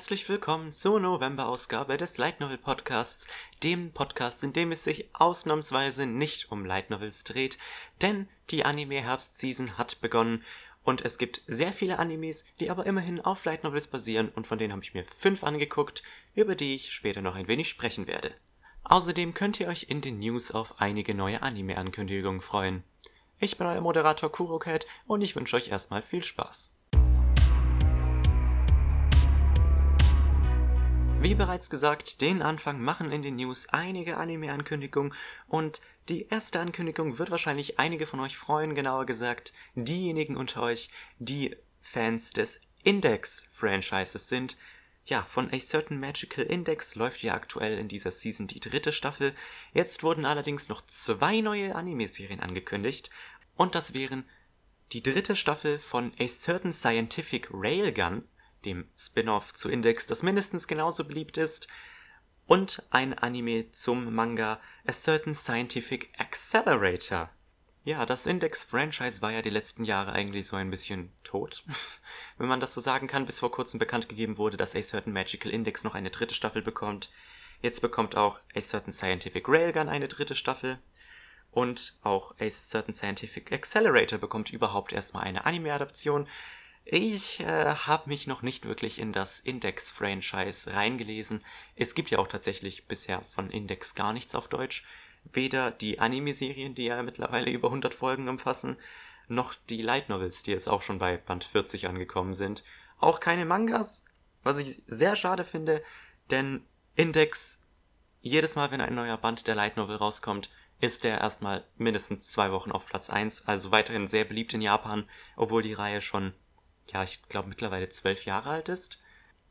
herzlich willkommen zur November-Ausgabe des Light Novel Podcasts, dem Podcast, in dem es sich ausnahmsweise nicht um Light Novels dreht, denn die Anime-Herbst-Season hat begonnen und es gibt sehr viele Animes, die aber immerhin auf Light Novels basieren und von denen habe ich mir fünf angeguckt, über die ich später noch ein wenig sprechen werde. Außerdem könnt ihr euch in den News auf einige neue Anime-Ankündigungen freuen. Ich bin euer Moderator Kurocat und ich wünsche euch erstmal viel Spaß. Wie bereits gesagt, den Anfang machen in den News einige Anime-Ankündigungen und die erste Ankündigung wird wahrscheinlich einige von euch freuen, genauer gesagt diejenigen unter euch, die Fans des Index-Franchises sind. Ja, von A Certain Magical Index läuft ja aktuell in dieser Season die dritte Staffel. Jetzt wurden allerdings noch zwei neue Anime-Serien angekündigt und das wären die dritte Staffel von A Certain Scientific Railgun dem Spin-off zu Index, das mindestens genauso beliebt ist, und ein Anime zum Manga A Certain Scientific Accelerator. Ja, das Index-Franchise war ja die letzten Jahre eigentlich so ein bisschen tot, wenn man das so sagen kann, bis vor kurzem bekannt gegeben wurde, dass A Certain Magical Index noch eine dritte Staffel bekommt. Jetzt bekommt auch A Certain Scientific Railgun eine dritte Staffel. Und auch A Certain Scientific Accelerator bekommt überhaupt erstmal eine Anime-Adaption. Ich äh, habe mich noch nicht wirklich in das Index-Franchise reingelesen. Es gibt ja auch tatsächlich bisher von Index gar nichts auf Deutsch. Weder die Anime-Serien, die ja mittlerweile über 100 Folgen umfassen, noch die Light Novels, die jetzt auch schon bei Band 40 angekommen sind. Auch keine Mangas, was ich sehr schade finde, denn Index, jedes Mal, wenn ein neuer Band der Light Novel rauskommt, ist der erstmal mindestens zwei Wochen auf Platz 1, also weiterhin sehr beliebt in Japan, obwohl die Reihe schon ja, ich glaube mittlerweile zwölf Jahre alt ist.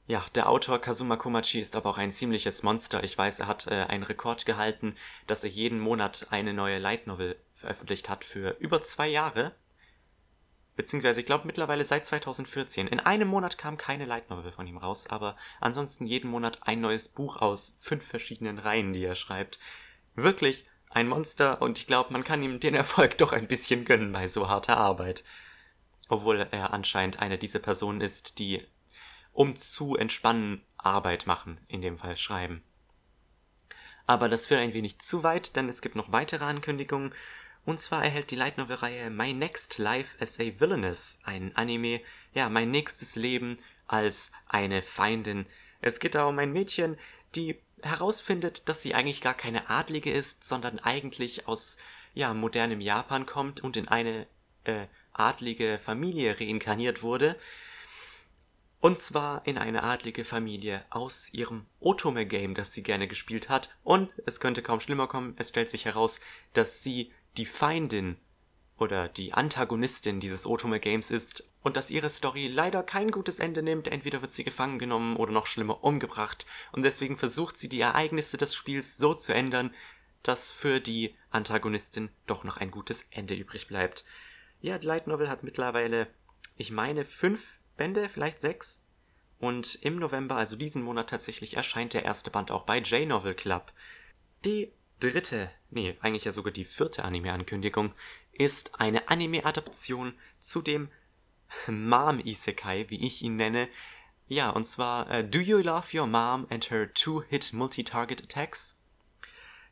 Ja, der Autor Kazuma Komachi ist aber auch ein ziemliches Monster. Ich weiß, er hat äh, einen Rekord gehalten, dass er jeden Monat eine neue Light Novel veröffentlicht hat für über zwei Jahre. Beziehungsweise, ich glaube mittlerweile seit 2014. In einem Monat kam keine Light Novel von ihm raus, aber ansonsten jeden Monat ein neues Buch aus fünf verschiedenen Reihen, die er schreibt. Wirklich ein Monster und ich glaube, man kann ihm den Erfolg doch ein bisschen gönnen bei so harter Arbeit obwohl er anscheinend eine dieser Personen ist, die um zu entspannen Arbeit machen, in dem Fall schreiben. Aber das führt ein wenig zu weit, denn es gibt noch weitere Ankündigungen. Und zwar erhält die Light Novel Reihe My Next Life as a Villainess, ein Anime, ja, mein nächstes Leben als eine Feindin. Es geht da um ein Mädchen, die herausfindet, dass sie eigentlich gar keine Adlige ist, sondern eigentlich aus, ja, modernem Japan kommt und in eine, äh, adlige Familie reinkarniert wurde. Und zwar in eine adlige Familie aus ihrem Otome-Game, das sie gerne gespielt hat. Und es könnte kaum schlimmer kommen, es stellt sich heraus, dass sie die Feindin oder die Antagonistin dieses Otome-Games ist und dass ihre Story leider kein gutes Ende nimmt. Entweder wird sie gefangen genommen oder noch schlimmer umgebracht. Und deswegen versucht sie die Ereignisse des Spiels so zu ändern, dass für die Antagonistin doch noch ein gutes Ende übrig bleibt. Ja, die Light Novel hat mittlerweile, ich meine, fünf Bände, vielleicht sechs. Und im November, also diesen Monat tatsächlich, erscheint der erste Band auch bei J-Novel Club. Die dritte, nee, eigentlich ja sogar die vierte Anime-Ankündigung, ist eine Anime-Adaption zu dem Mom-Isekai, wie ich ihn nenne. Ja, und zwar uh, Do You Love Your Mom and Her Two-Hit Multi-Target Attacks?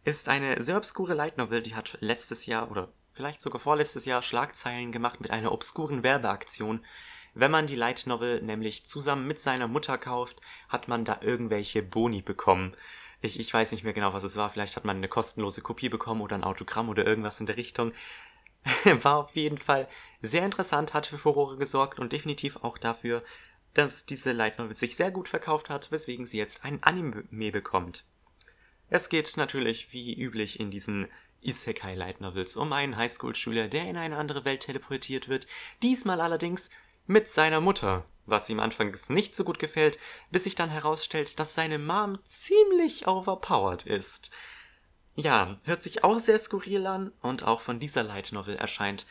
Ist eine sehr obskure Light Novel, die hat letztes Jahr oder vielleicht sogar vorletztes Jahr Schlagzeilen gemacht mit einer obskuren Werbeaktion. Wenn man die Light Novel nämlich zusammen mit seiner Mutter kauft, hat man da irgendwelche Boni bekommen. Ich, ich weiß nicht mehr genau, was es war. Vielleicht hat man eine kostenlose Kopie bekommen oder ein Autogramm oder irgendwas in der Richtung. war auf jeden Fall sehr interessant, hat für Furore gesorgt und definitiv auch dafür, dass diese Light Novel sich sehr gut verkauft hat, weswegen sie jetzt ein Anime bekommt. Es geht natürlich wie üblich in diesen Isekai Light Novels um einen Highschool-Schüler, der in eine andere Welt teleportiert wird, diesmal allerdings mit seiner Mutter, was ihm anfangs nicht so gut gefällt, bis sich dann herausstellt, dass seine Mom ziemlich overpowered ist. Ja, hört sich auch sehr skurril an und auch von dieser Light Novel erscheint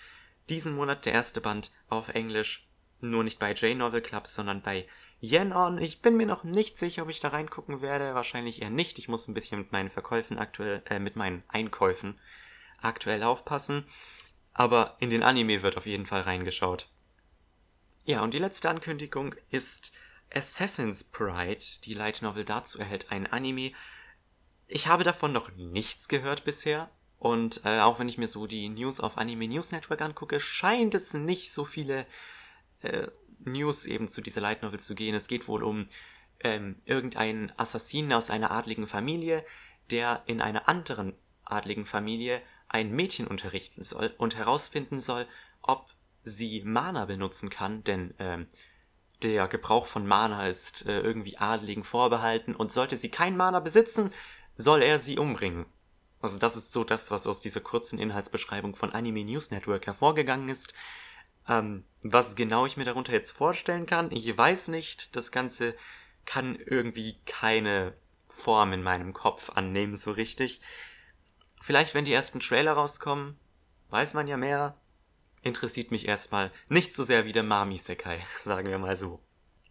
diesen Monat der erste Band auf Englisch, nur nicht bei J-Novel Club, sondern bei Yen On. Ich bin mir noch nicht sicher, ob ich da reingucken werde. Wahrscheinlich eher nicht. Ich muss ein bisschen mit meinen Verkäufen aktuell, äh, mit meinen Einkäufen aktuell aufpassen. Aber in den Anime wird auf jeden Fall reingeschaut. Ja, und die letzte Ankündigung ist Assassin's Pride, die Light Novel dazu erhält ein Anime. Ich habe davon noch nichts gehört bisher. Und äh, auch wenn ich mir so die News auf Anime News Network angucke, scheint es nicht so viele äh, News eben zu dieser Light Novel zu gehen. Es geht wohl um ähm, irgendeinen Assassinen aus einer adligen Familie, der in einer anderen adligen Familie ein Mädchen unterrichten soll und herausfinden soll, ob sie Mana benutzen kann, denn ähm, der Gebrauch von Mana ist äh, irgendwie Adligen vorbehalten und sollte sie kein Mana besitzen, soll er sie umbringen. Also das ist so das, was aus dieser kurzen Inhaltsbeschreibung von Anime News Network hervorgegangen ist. Ähm, was genau ich mir darunter jetzt vorstellen kann, ich weiß nicht. Das Ganze kann irgendwie keine Form in meinem Kopf annehmen so richtig. Vielleicht, wenn die ersten Trailer rauskommen, weiß man ja mehr. Interessiert mich erstmal nicht so sehr wie der Mami Sekai, sagen wir mal so.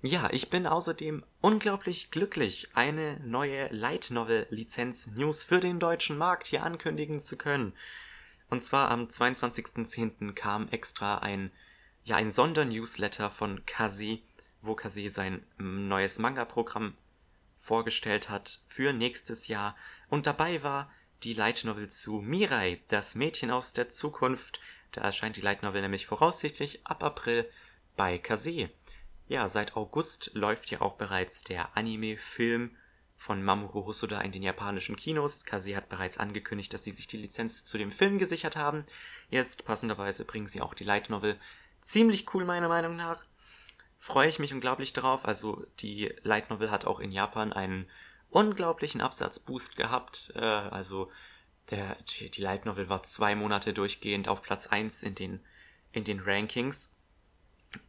Ja, ich bin außerdem unglaublich glücklich, eine neue Light Novel Lizenz News für den deutschen Markt hier ankündigen zu können. Und zwar am 22.10. kam extra ein, ja, ein Sondernewsletter von Kaze, wo Kaze sein neues Manga-Programm vorgestellt hat für nächstes Jahr. Und dabei war die Light Novel zu Mirai, das Mädchen aus der Zukunft. Da erscheint die Light Novel nämlich voraussichtlich ab April bei Kase. Ja, seit August läuft ja auch bereits der Anime-Film von Mamoru Hosoda in den japanischen Kinos. Kase hat bereits angekündigt, dass sie sich die Lizenz zu dem Film gesichert haben. Jetzt passenderweise bringen sie auch die Light Novel. Ziemlich cool meiner Meinung nach. Freue ich mich unglaublich drauf. Also die Light Novel hat auch in Japan einen unglaublichen Absatzboost gehabt. Äh, also der, die Light Novel war zwei Monate durchgehend auf Platz 1 in den, in den Rankings.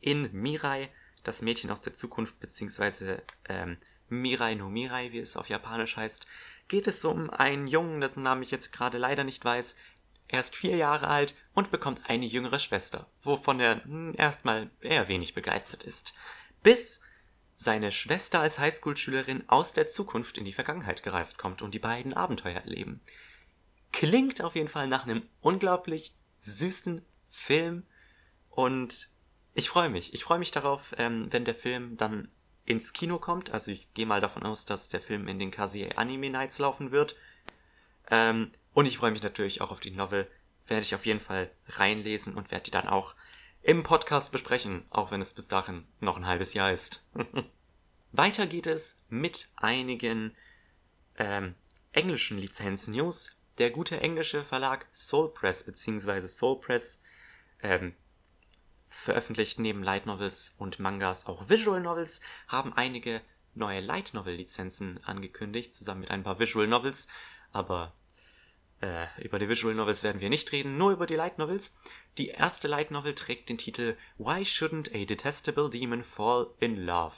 In Mirai das Mädchen aus der Zukunft, beziehungsweise ähm, Mirai no Mirai, wie es auf Japanisch heißt, geht es um einen Jungen, dessen Namen ich jetzt gerade leider nicht weiß. Er ist vier Jahre alt und bekommt eine jüngere Schwester, wovon er hm, erstmal eher wenig begeistert ist. Bis seine Schwester als Highschool-Schülerin aus der Zukunft in die Vergangenheit gereist kommt und die beiden Abenteuer erleben. Klingt auf jeden Fall nach einem unglaublich süßen Film und ich freue mich. Ich freue mich darauf, ähm, wenn der Film dann ins Kino kommt. Also ich gehe mal davon aus, dass der Film in den KCA Anime Nights laufen wird. Ähm, und ich freue mich natürlich auch auf die Novel. Werde ich auf jeden Fall reinlesen und werde die dann auch im Podcast besprechen, auch wenn es bis dahin noch ein halbes Jahr ist. Weiter geht es mit einigen ähm, englischen Lizenz-News. Der gute englische Verlag Soul Press bzw. Soul Press ähm, veröffentlicht neben Light Novels und Mangas auch Visual Novels, haben einige neue Light Novel Lizenzen angekündigt, zusammen mit ein paar Visual Novels, aber äh, über die Visual Novels werden wir nicht reden, nur über die Light Novels. Die erste Light Novel trägt den Titel Why Shouldn't a Detestable Demon Fall in Love?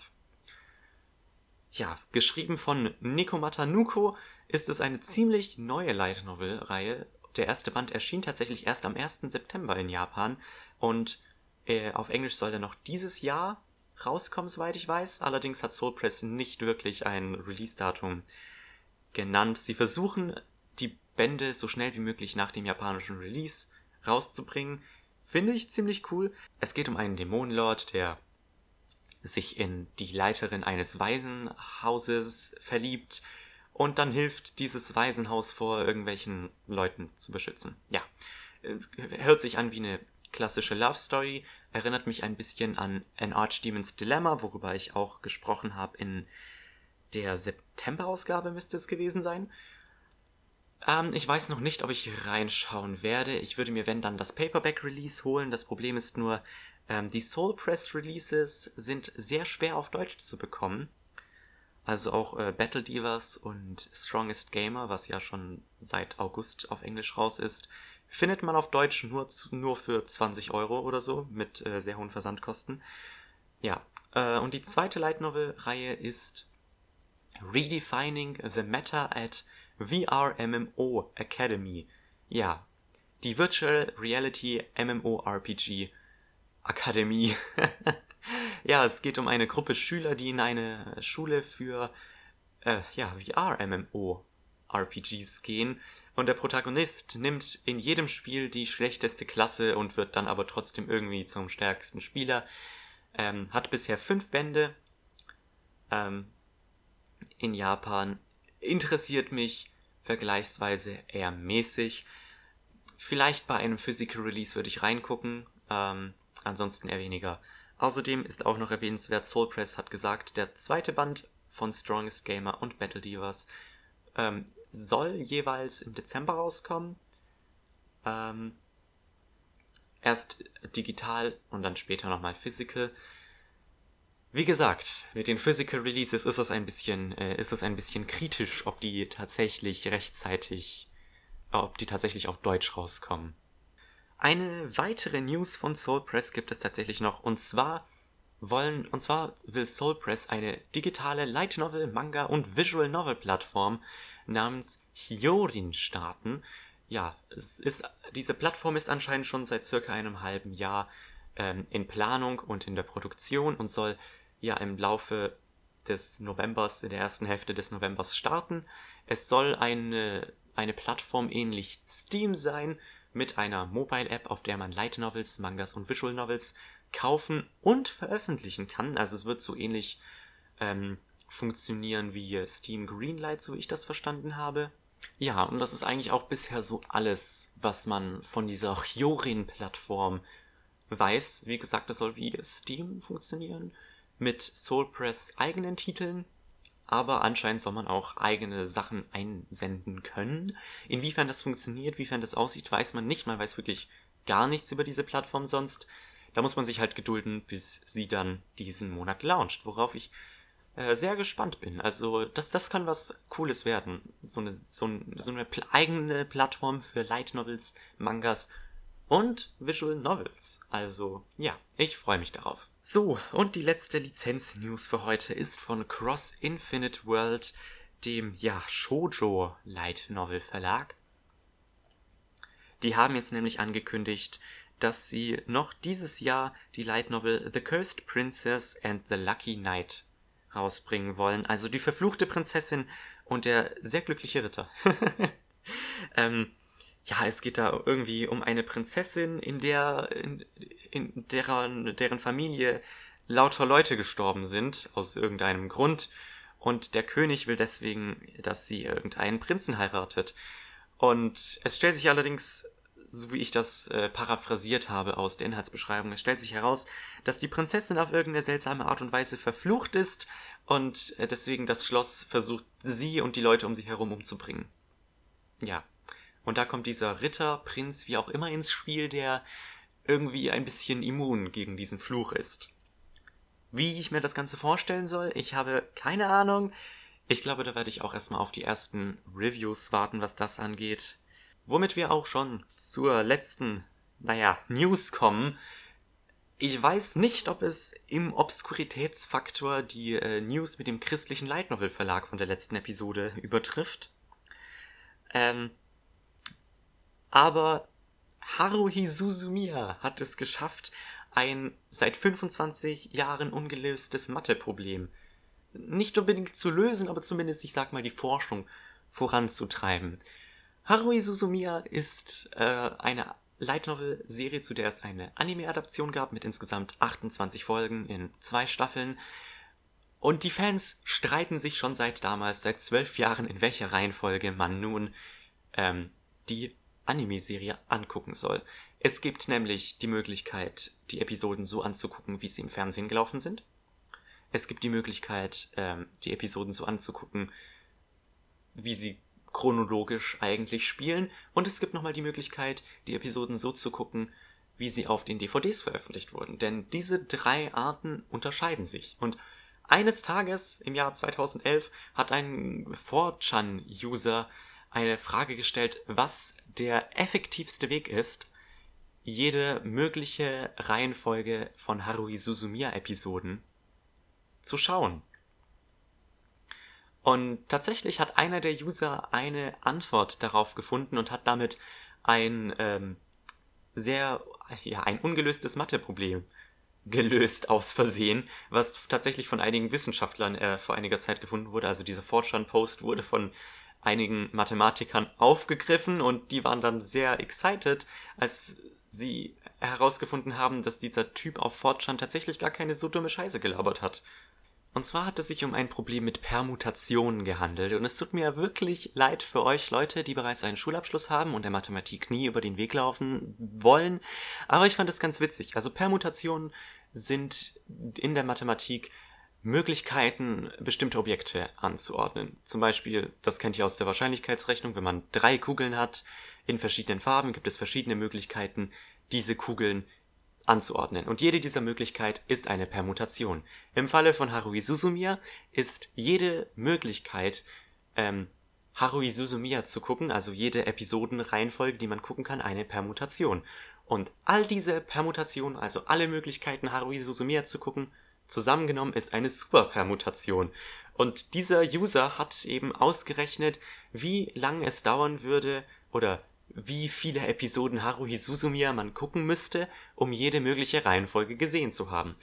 Ja, geschrieben von Nikomata Nuko ist es eine ziemlich neue Light Novel Reihe. Der erste Band erschien tatsächlich erst am 1. September in Japan und äh, auf Englisch soll er noch dieses Jahr rauskommen, soweit ich weiß. Allerdings hat Soul Press nicht wirklich ein Release-Datum genannt. Sie versuchen, Bände so schnell wie möglich nach dem japanischen Release rauszubringen. Finde ich ziemlich cool. Es geht um einen Dämonenlord, der sich in die Leiterin eines Waisenhauses verliebt und dann hilft dieses Waisenhaus vor irgendwelchen Leuten zu beschützen. Ja, äh, hört sich an wie eine klassische Love Story, erinnert mich ein bisschen an An Archdemon's Dilemma, worüber ich auch gesprochen habe in der September-Ausgabe müsste es gewesen sein. Ähm, ich weiß noch nicht, ob ich reinschauen werde. Ich würde mir, wenn dann, das Paperback-Release holen. Das Problem ist nur, ähm, die Soul Press Releases sind sehr schwer auf Deutsch zu bekommen. Also auch äh, Battle Divas und Strongest Gamer, was ja schon seit August auf Englisch raus ist, Findet man auf Deutsch nur, zu, nur für 20 Euro oder so, mit äh, sehr hohen Versandkosten. Ja, äh, und die zweite Light Novel-Reihe ist Redefining the Meta at VR MMO Academy. Ja, die Virtual Reality MMORPG Akademie. ja, es geht um eine Gruppe Schüler, die in eine Schule für äh, ja, VR MMO RPGs gehen und der Protagonist nimmt in jedem Spiel die schlechteste Klasse und wird dann aber trotzdem irgendwie zum stärksten Spieler. Ähm, hat bisher fünf Bände ähm, in Japan interessiert mich vergleichsweise eher mäßig. Vielleicht bei einem Physical Release würde ich reingucken, ähm, ansonsten eher weniger. Außerdem ist auch noch erwähnenswert, Soul Press hat gesagt, der zweite Band von Strongest Gamer und Battle Divas ähm, soll jeweils im Dezember rauskommen. Ähm, erst digital und dann später nochmal physical. Wie gesagt, mit den Physical Releases ist es ein bisschen, äh, ist es ein bisschen kritisch, ob die tatsächlich rechtzeitig, ob die tatsächlich auf Deutsch rauskommen. Eine weitere News von Soul Press gibt es tatsächlich noch und zwar wollen, und zwar will Soul Press eine digitale Light Novel, Manga und Visual Novel Plattform namens Hyorin starten. Ja, es ist, diese Plattform ist anscheinend schon seit circa einem halben Jahr ähm, in Planung und in der Produktion und soll ja im Laufe des Novembers, in der ersten Hälfte des Novembers starten. Es soll eine, eine Plattform ähnlich Steam sein, mit einer Mobile-App, auf der man Light Novels, Mangas und Visual Novels kaufen und veröffentlichen kann. Also es wird so ähnlich ähm, funktionieren wie Steam Greenlight, so wie ich das verstanden habe. Ja, und das ist eigentlich auch bisher so alles, was man von dieser Hyorin-Plattform weiß. Wie gesagt, es soll wie Steam funktionieren mit Soulpress eigenen Titeln, aber anscheinend soll man auch eigene Sachen einsenden können. Inwiefern das funktioniert, wiefern das aussieht, weiß man nicht. Man weiß wirklich gar nichts über diese Plattform sonst. Da muss man sich halt gedulden, bis sie dann diesen Monat launcht, worauf ich äh, sehr gespannt bin. Also das, das kann was Cooles werden. So eine, so, so eine eigene Plattform für Light Novels, Mangas und Visual Novels. Also ja, ich freue mich darauf. So, und die letzte Lizenz-News für heute ist von Cross Infinite World, dem ja Shoujo Light Novel Verlag. Die haben jetzt nämlich angekündigt, dass sie noch dieses Jahr die Light Novel The Cursed Princess and the Lucky Knight rausbringen wollen. Also die verfluchte Prinzessin und der sehr glückliche Ritter. ähm, ja, es geht da irgendwie um eine Prinzessin, in der, in, in deren, deren Familie lauter Leute gestorben sind, aus irgendeinem Grund. Und der König will deswegen, dass sie irgendeinen Prinzen heiratet. Und es stellt sich allerdings, so wie ich das äh, paraphrasiert habe aus der Inhaltsbeschreibung, es stellt sich heraus, dass die Prinzessin auf irgendeine seltsame Art und Weise verflucht ist und äh, deswegen das Schloss versucht, sie und die Leute um sie herum umzubringen. Ja, und da kommt dieser Ritter, Prinz, wie auch immer ins Spiel, der irgendwie ein bisschen immun gegen diesen Fluch ist. Wie ich mir das Ganze vorstellen soll, ich habe keine Ahnung. Ich glaube, da werde ich auch erstmal auf die ersten Reviews warten, was das angeht. Womit wir auch schon zur letzten, naja, News kommen. Ich weiß nicht, ob es im Obskuritätsfaktor die äh, News mit dem christlichen Light Novel Verlag von der letzten Episode übertrifft. Ähm, aber Haruhi Suzumiya hat es geschafft, ein seit 25 Jahren ungelöstes Matheproblem nicht unbedingt zu lösen, aber zumindest, ich sag mal, die Forschung voranzutreiben. Haruhi Suzumiya ist äh, eine Light Novel Serie, zu der es eine Anime-Adaption gab mit insgesamt 28 Folgen in zwei Staffeln. Und die Fans streiten sich schon seit damals, seit zwölf Jahren, in welcher Reihenfolge man nun ähm, die Anime-Serie angucken soll. Es gibt nämlich die Möglichkeit, die Episoden so anzugucken, wie sie im Fernsehen gelaufen sind. Es gibt die Möglichkeit, ähm, die Episoden so anzugucken, wie sie chronologisch eigentlich spielen. Und es gibt nochmal die Möglichkeit, die Episoden so zu gucken, wie sie auf den DVDs veröffentlicht wurden. Denn diese drei Arten unterscheiden sich. Und eines Tages im Jahr 2011 hat ein 4chan-User eine Frage gestellt, was der effektivste Weg ist, jede mögliche Reihenfolge von Haruhi Suzumiya Episoden zu schauen. Und tatsächlich hat einer der User eine Antwort darauf gefunden und hat damit ein ähm, sehr, ja, ein ungelöstes Matheproblem gelöst aus Versehen, was tatsächlich von einigen Wissenschaftlern äh, vor einiger Zeit gefunden wurde. Also dieser Fortran-Post wurde von einigen Mathematikern aufgegriffen und die waren dann sehr excited, als sie herausgefunden haben, dass dieser Typ auf Fortran tatsächlich gar keine so dumme Scheiße gelabert hat. Und zwar hat es sich um ein Problem mit Permutationen gehandelt. Und es tut mir wirklich leid für euch Leute, die bereits einen Schulabschluss haben und der Mathematik nie über den Weg laufen wollen. Aber ich fand es ganz witzig. Also Permutationen sind in der Mathematik Möglichkeiten, bestimmte Objekte anzuordnen. Zum Beispiel, das kennt ihr aus der Wahrscheinlichkeitsrechnung, wenn man drei Kugeln hat in verschiedenen Farben, gibt es verschiedene Möglichkeiten, diese Kugeln anzuordnen. Und jede dieser Möglichkeit ist eine Permutation. Im Falle von Harui Suzumiya ist jede Möglichkeit, ähm, Harui Suzumiya zu gucken, also jede Episodenreihenfolge, die man gucken kann, eine Permutation. Und all diese Permutationen, also alle Möglichkeiten, Harui Suzumiya zu gucken, zusammengenommen ist eine Superpermutation. Und dieser User hat eben ausgerechnet, wie lang es dauern würde oder wie viele Episoden Haruhi Suzumiya man gucken müsste, um jede mögliche Reihenfolge gesehen zu haben.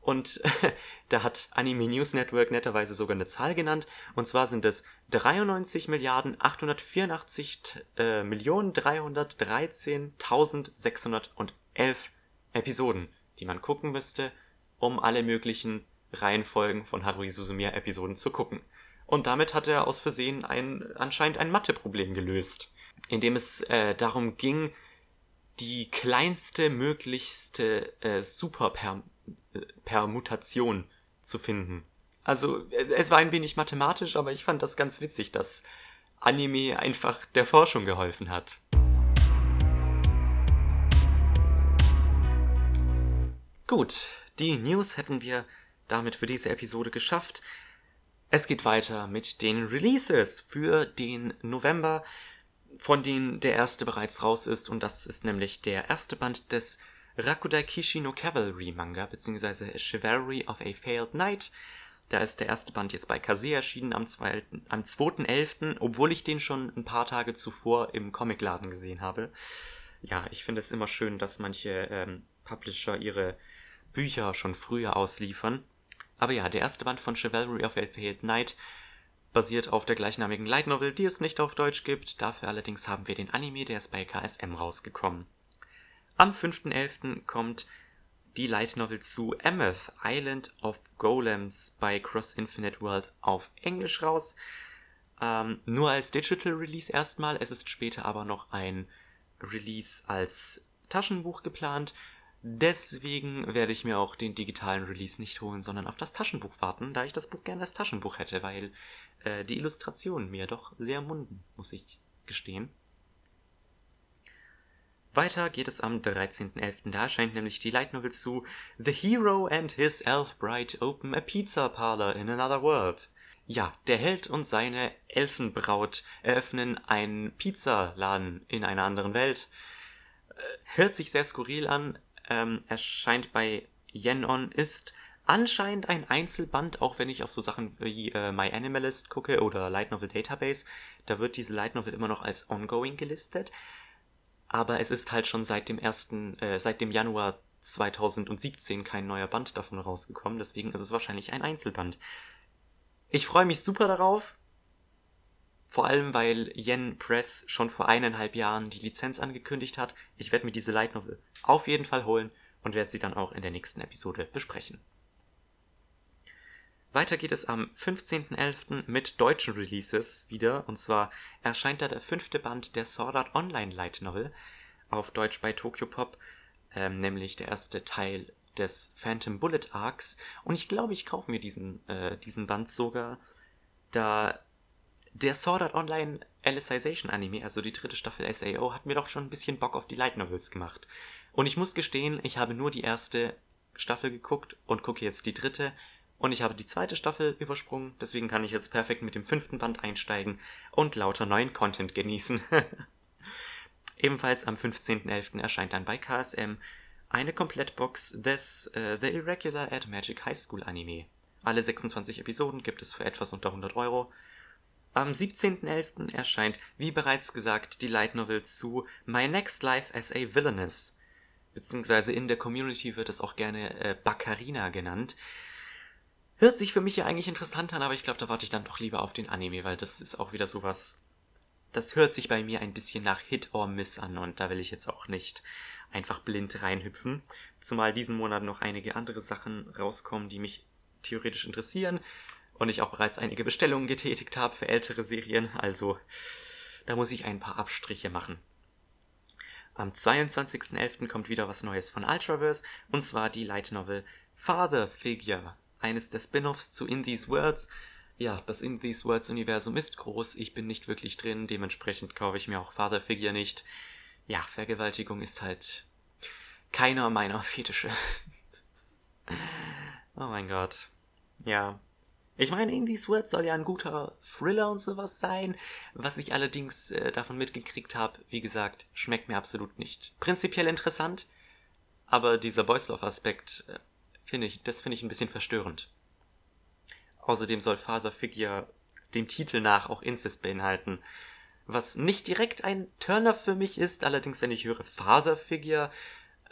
Und da hat Anime News Network netterweise sogar eine Zahl genannt. Und zwar sind es 93 Milliarden 884 äh, Millionen 313.611 Episoden, die man gucken müsste, um alle möglichen Reihenfolgen von Haruhi Suzumiya Episoden zu gucken. Und damit hat er aus Versehen ein, anscheinend ein Matheproblem gelöst, in dem es äh, darum ging, die kleinste möglichste äh, Superpermutation äh, zu finden. Also äh, es war ein wenig mathematisch, aber ich fand das ganz witzig, dass Anime einfach der Forschung geholfen hat. Gut, die News hätten wir damit für diese Episode geschafft. Es geht weiter mit den Releases für den November, von denen der erste bereits raus ist, und das ist nämlich der erste Band des Rakudai Kishi no Cavalry Manga, beziehungsweise Chivalry of a Failed Knight. Da ist der erste Band jetzt bei Kase erschienen am 2.11., am 2.11., obwohl ich den schon ein paar Tage zuvor im Comicladen gesehen habe. Ja, ich finde es immer schön, dass manche ähm, Publisher ihre Bücher schon früher ausliefern. Aber ja, der erste Band von Chivalry of a Failed Knight basiert auf der gleichnamigen Light Novel, die es nicht auf Deutsch gibt. Dafür allerdings haben wir den Anime, der ist bei KSM rausgekommen. Am 5.11. kommt die Light Novel zu Emeth, Island of Golems bei Cross Infinite World auf Englisch raus. Ähm, nur als Digital Release erstmal. Es ist später aber noch ein Release als Taschenbuch geplant. Deswegen werde ich mir auch den digitalen Release nicht holen, sondern auf das Taschenbuch warten, da ich das Buch gerne als Taschenbuch hätte, weil äh, die Illustrationen mir doch sehr munden, muss ich gestehen. Weiter geht es am 13.11. Da erscheint nämlich die Light Novel zu The Hero and His Elf Bride Open a Pizza Parlor in Another World. Ja, der Held und seine Elfenbraut eröffnen einen Pizzaladen in einer anderen Welt. Äh, hört sich sehr skurril an, ähm, erscheint bei Yenon, ist anscheinend ein Einzelband, auch wenn ich auf so Sachen wie äh, My Animalist gucke oder Light Novel Database. Da wird diese Light Novel immer noch als ongoing gelistet. Aber es ist halt schon seit dem ersten, äh, seit dem Januar 2017 kein neuer Band davon rausgekommen. Deswegen ist es wahrscheinlich ein Einzelband. Ich freue mich super darauf. Vor allem, weil Yen Press schon vor eineinhalb Jahren die Lizenz angekündigt hat. Ich werde mir diese Light Novel auf jeden Fall holen und werde sie dann auch in der nächsten Episode besprechen. Weiter geht es am 15.11. mit deutschen Releases wieder. Und zwar erscheint da der fünfte Band der Sword Art Online Light Novel auf Deutsch bei Tokyo Pop, ähm, nämlich der erste Teil des Phantom Bullet Arcs. Und ich glaube, ich kaufe mir diesen, äh, diesen Band sogar, da der Sword Art Online Alicization Anime, also die dritte Staffel SAO, hat mir doch schon ein bisschen Bock auf die Light Novels gemacht. Und ich muss gestehen, ich habe nur die erste Staffel geguckt und gucke jetzt die dritte. Und ich habe die zweite Staffel übersprungen, deswegen kann ich jetzt perfekt mit dem fünften Band einsteigen und lauter neuen Content genießen. Ebenfalls am 15.11. erscheint dann bei KSM eine Komplettbox des uh, The Irregular at Magic High School Anime. Alle 26 Episoden gibt es für etwas unter 100 Euro am 17.11. erscheint, wie bereits gesagt, die Light Novel zu My Next Life as a Villainess. Beziehungsweise in der Community wird es auch gerne äh, Baccarina genannt. Hört sich für mich ja eigentlich interessant an, aber ich glaube, da warte ich dann doch lieber auf den Anime, weil das ist auch wieder sowas. Das hört sich bei mir ein bisschen nach Hit or Miss an und da will ich jetzt auch nicht einfach blind reinhüpfen. Zumal diesen Monat noch einige andere Sachen rauskommen, die mich theoretisch interessieren und ich auch bereits einige Bestellungen getätigt habe für ältere Serien, also da muss ich ein paar Abstriche machen. Am 22.11. kommt wieder was Neues von Ultraverse, und zwar die Light Novel Father Figure, eines der Spin-offs zu In These Words. Ja, das In These Words Universum ist groß, ich bin nicht wirklich drin, dementsprechend kaufe ich mir auch Father Figure nicht. Ja, Vergewaltigung ist halt keiner meiner Fetische. oh mein Gott. Ja, ich meine, In These Words soll ja ein guter Thriller und sowas sein. Was ich allerdings äh, davon mitgekriegt habe, wie gesagt, schmeckt mir absolut nicht. Prinzipiell interessant, aber dieser Boys Love Aspekt äh, finde ich, das finde ich ein bisschen verstörend. Außerdem soll Father Figure dem Titel nach auch Incest beinhalten. Was nicht direkt ein Turner für mich ist, allerdings wenn ich höre Father Figure,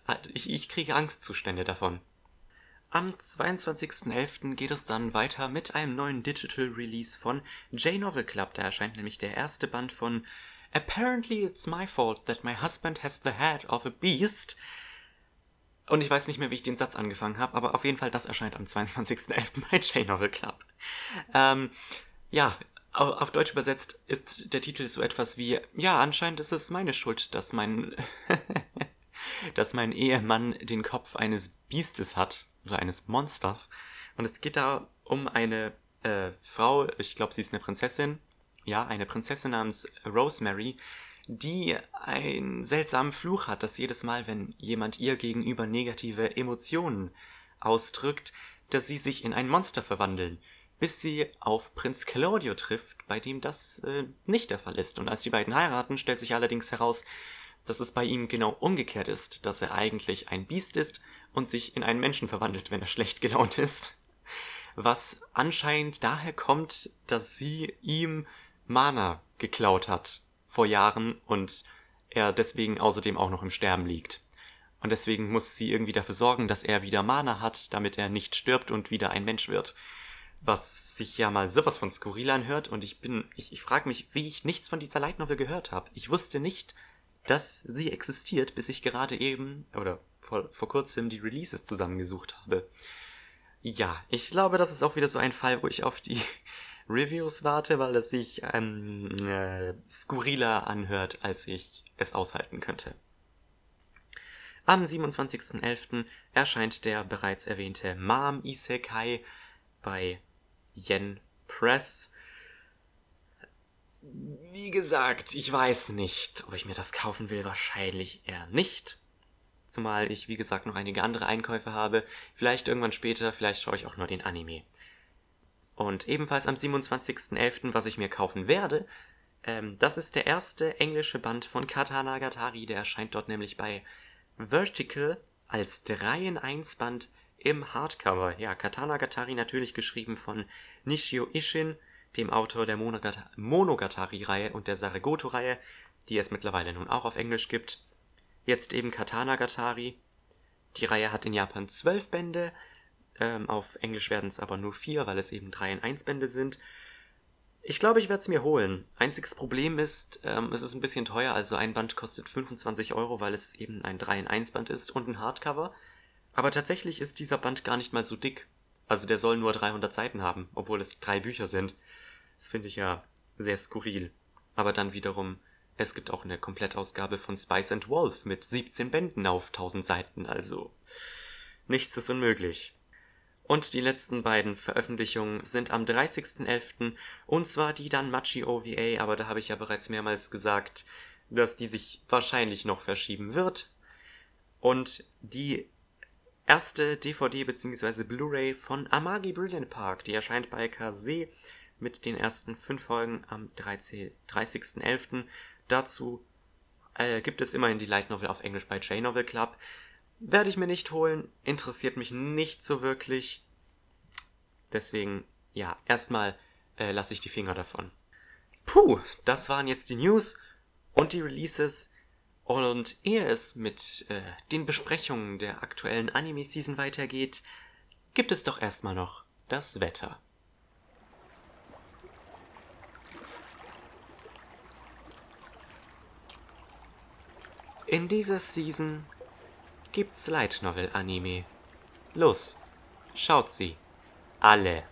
äh, ich, ich kriege Angstzustände davon. Am 22.11. geht es dann weiter mit einem neuen Digital Release von J-Novel Club. Da erscheint nämlich der erste Band von Apparently It's My Fault That My Husband Has the Head of a Beast. Und ich weiß nicht mehr, wie ich den Satz angefangen habe, aber auf jeden Fall, das erscheint am 22.11. bei J-Novel Club. Ähm, ja, auf Deutsch übersetzt ist der Titel so etwas wie, ja, anscheinend ist es meine Schuld, dass mein, dass mein Ehemann den Kopf eines Biestes hat oder eines Monsters. Und es geht da um eine äh, Frau, ich glaube, sie ist eine Prinzessin, ja, eine Prinzessin namens Rosemary, die einen seltsamen Fluch hat, dass jedes Mal, wenn jemand ihr gegenüber negative Emotionen ausdrückt, dass sie sich in ein Monster verwandeln, bis sie auf Prinz Claudio trifft, bei dem das äh, nicht der Fall ist. Und als die beiden heiraten, stellt sich allerdings heraus, dass es bei ihm genau umgekehrt ist, dass er eigentlich ein Biest ist und sich in einen Menschen verwandelt, wenn er schlecht gelaunt ist. Was anscheinend daher kommt, dass sie ihm Mana geklaut hat vor Jahren und er deswegen außerdem auch noch im Sterben liegt. Und deswegen muss sie irgendwie dafür sorgen, dass er wieder Mana hat, damit er nicht stirbt und wieder ein Mensch wird. Was sich ja mal sowas von skurril anhört und ich bin, ich, ich frage mich, wie ich nichts von dieser Light Novel gehört habe. Ich wusste nicht, dass sie existiert, bis ich gerade eben, oder vor, vor kurzem die Releases zusammengesucht habe. Ja, ich glaube, das ist auch wieder so ein Fall, wo ich auf die Reviews warte, weil es sich ähm, äh, skurriler anhört, als ich es aushalten könnte. Am 27.11. erscheint der bereits erwähnte Mom Isekai bei Yen Press. Wie gesagt, ich weiß nicht, ob ich mir das kaufen will, wahrscheinlich eher nicht. Zumal ich, wie gesagt, noch einige andere Einkäufe habe. Vielleicht irgendwann später, vielleicht schaue ich auch nur den Anime. Und ebenfalls am 27.11., was ich mir kaufen werde, ähm, das ist der erste englische Band von Katana Gatari. Der erscheint dort nämlich bei Vertical als 3 in 1 Band im Hardcover. Ja, Katana Gatari natürlich geschrieben von Nishio Ishin, dem Autor der Monogatari-Reihe und der Saragoto-Reihe, die es mittlerweile nun auch auf Englisch gibt. Jetzt eben Katana Gatari. Die Reihe hat in Japan zwölf Bände, ähm, auf Englisch werden es aber nur vier, weil es eben drei in eins Bände sind. Ich glaube, ich werde es mir holen. Einziges Problem ist, ähm, es ist ein bisschen teuer, also ein Band kostet 25 Euro, weil es eben ein 3 in 1 Band ist und ein Hardcover. Aber tatsächlich ist dieser Band gar nicht mal so dick. Also der soll nur 300 Seiten haben, obwohl es drei Bücher sind. Das finde ich ja sehr skurril. Aber dann wiederum es gibt auch eine Komplettausgabe von Spice and Wolf mit 17 Bänden auf 1000 Seiten, also nichts ist unmöglich. Und die letzten beiden Veröffentlichungen sind am 30.11. und zwar die dann Machi OVA, aber da habe ich ja bereits mehrmals gesagt, dass die sich wahrscheinlich noch verschieben wird. Und die erste DVD bzw. Blu-ray von Amagi Brilliant Park, die erscheint bei Kase mit den ersten fünf Folgen am 30.11. Dazu äh, gibt es immerhin die Light Novel auf Englisch bei J-Novel Club. Werde ich mir nicht holen, interessiert mich nicht so wirklich. Deswegen, ja, erstmal äh, lasse ich die Finger davon. Puh, das waren jetzt die News und die Releases. Und ehe es mit äh, den Besprechungen der aktuellen Anime-Season weitergeht, gibt es doch erstmal noch das Wetter. In dieser Season gibt's Light Novel Anime. Los, schaut sie. alle.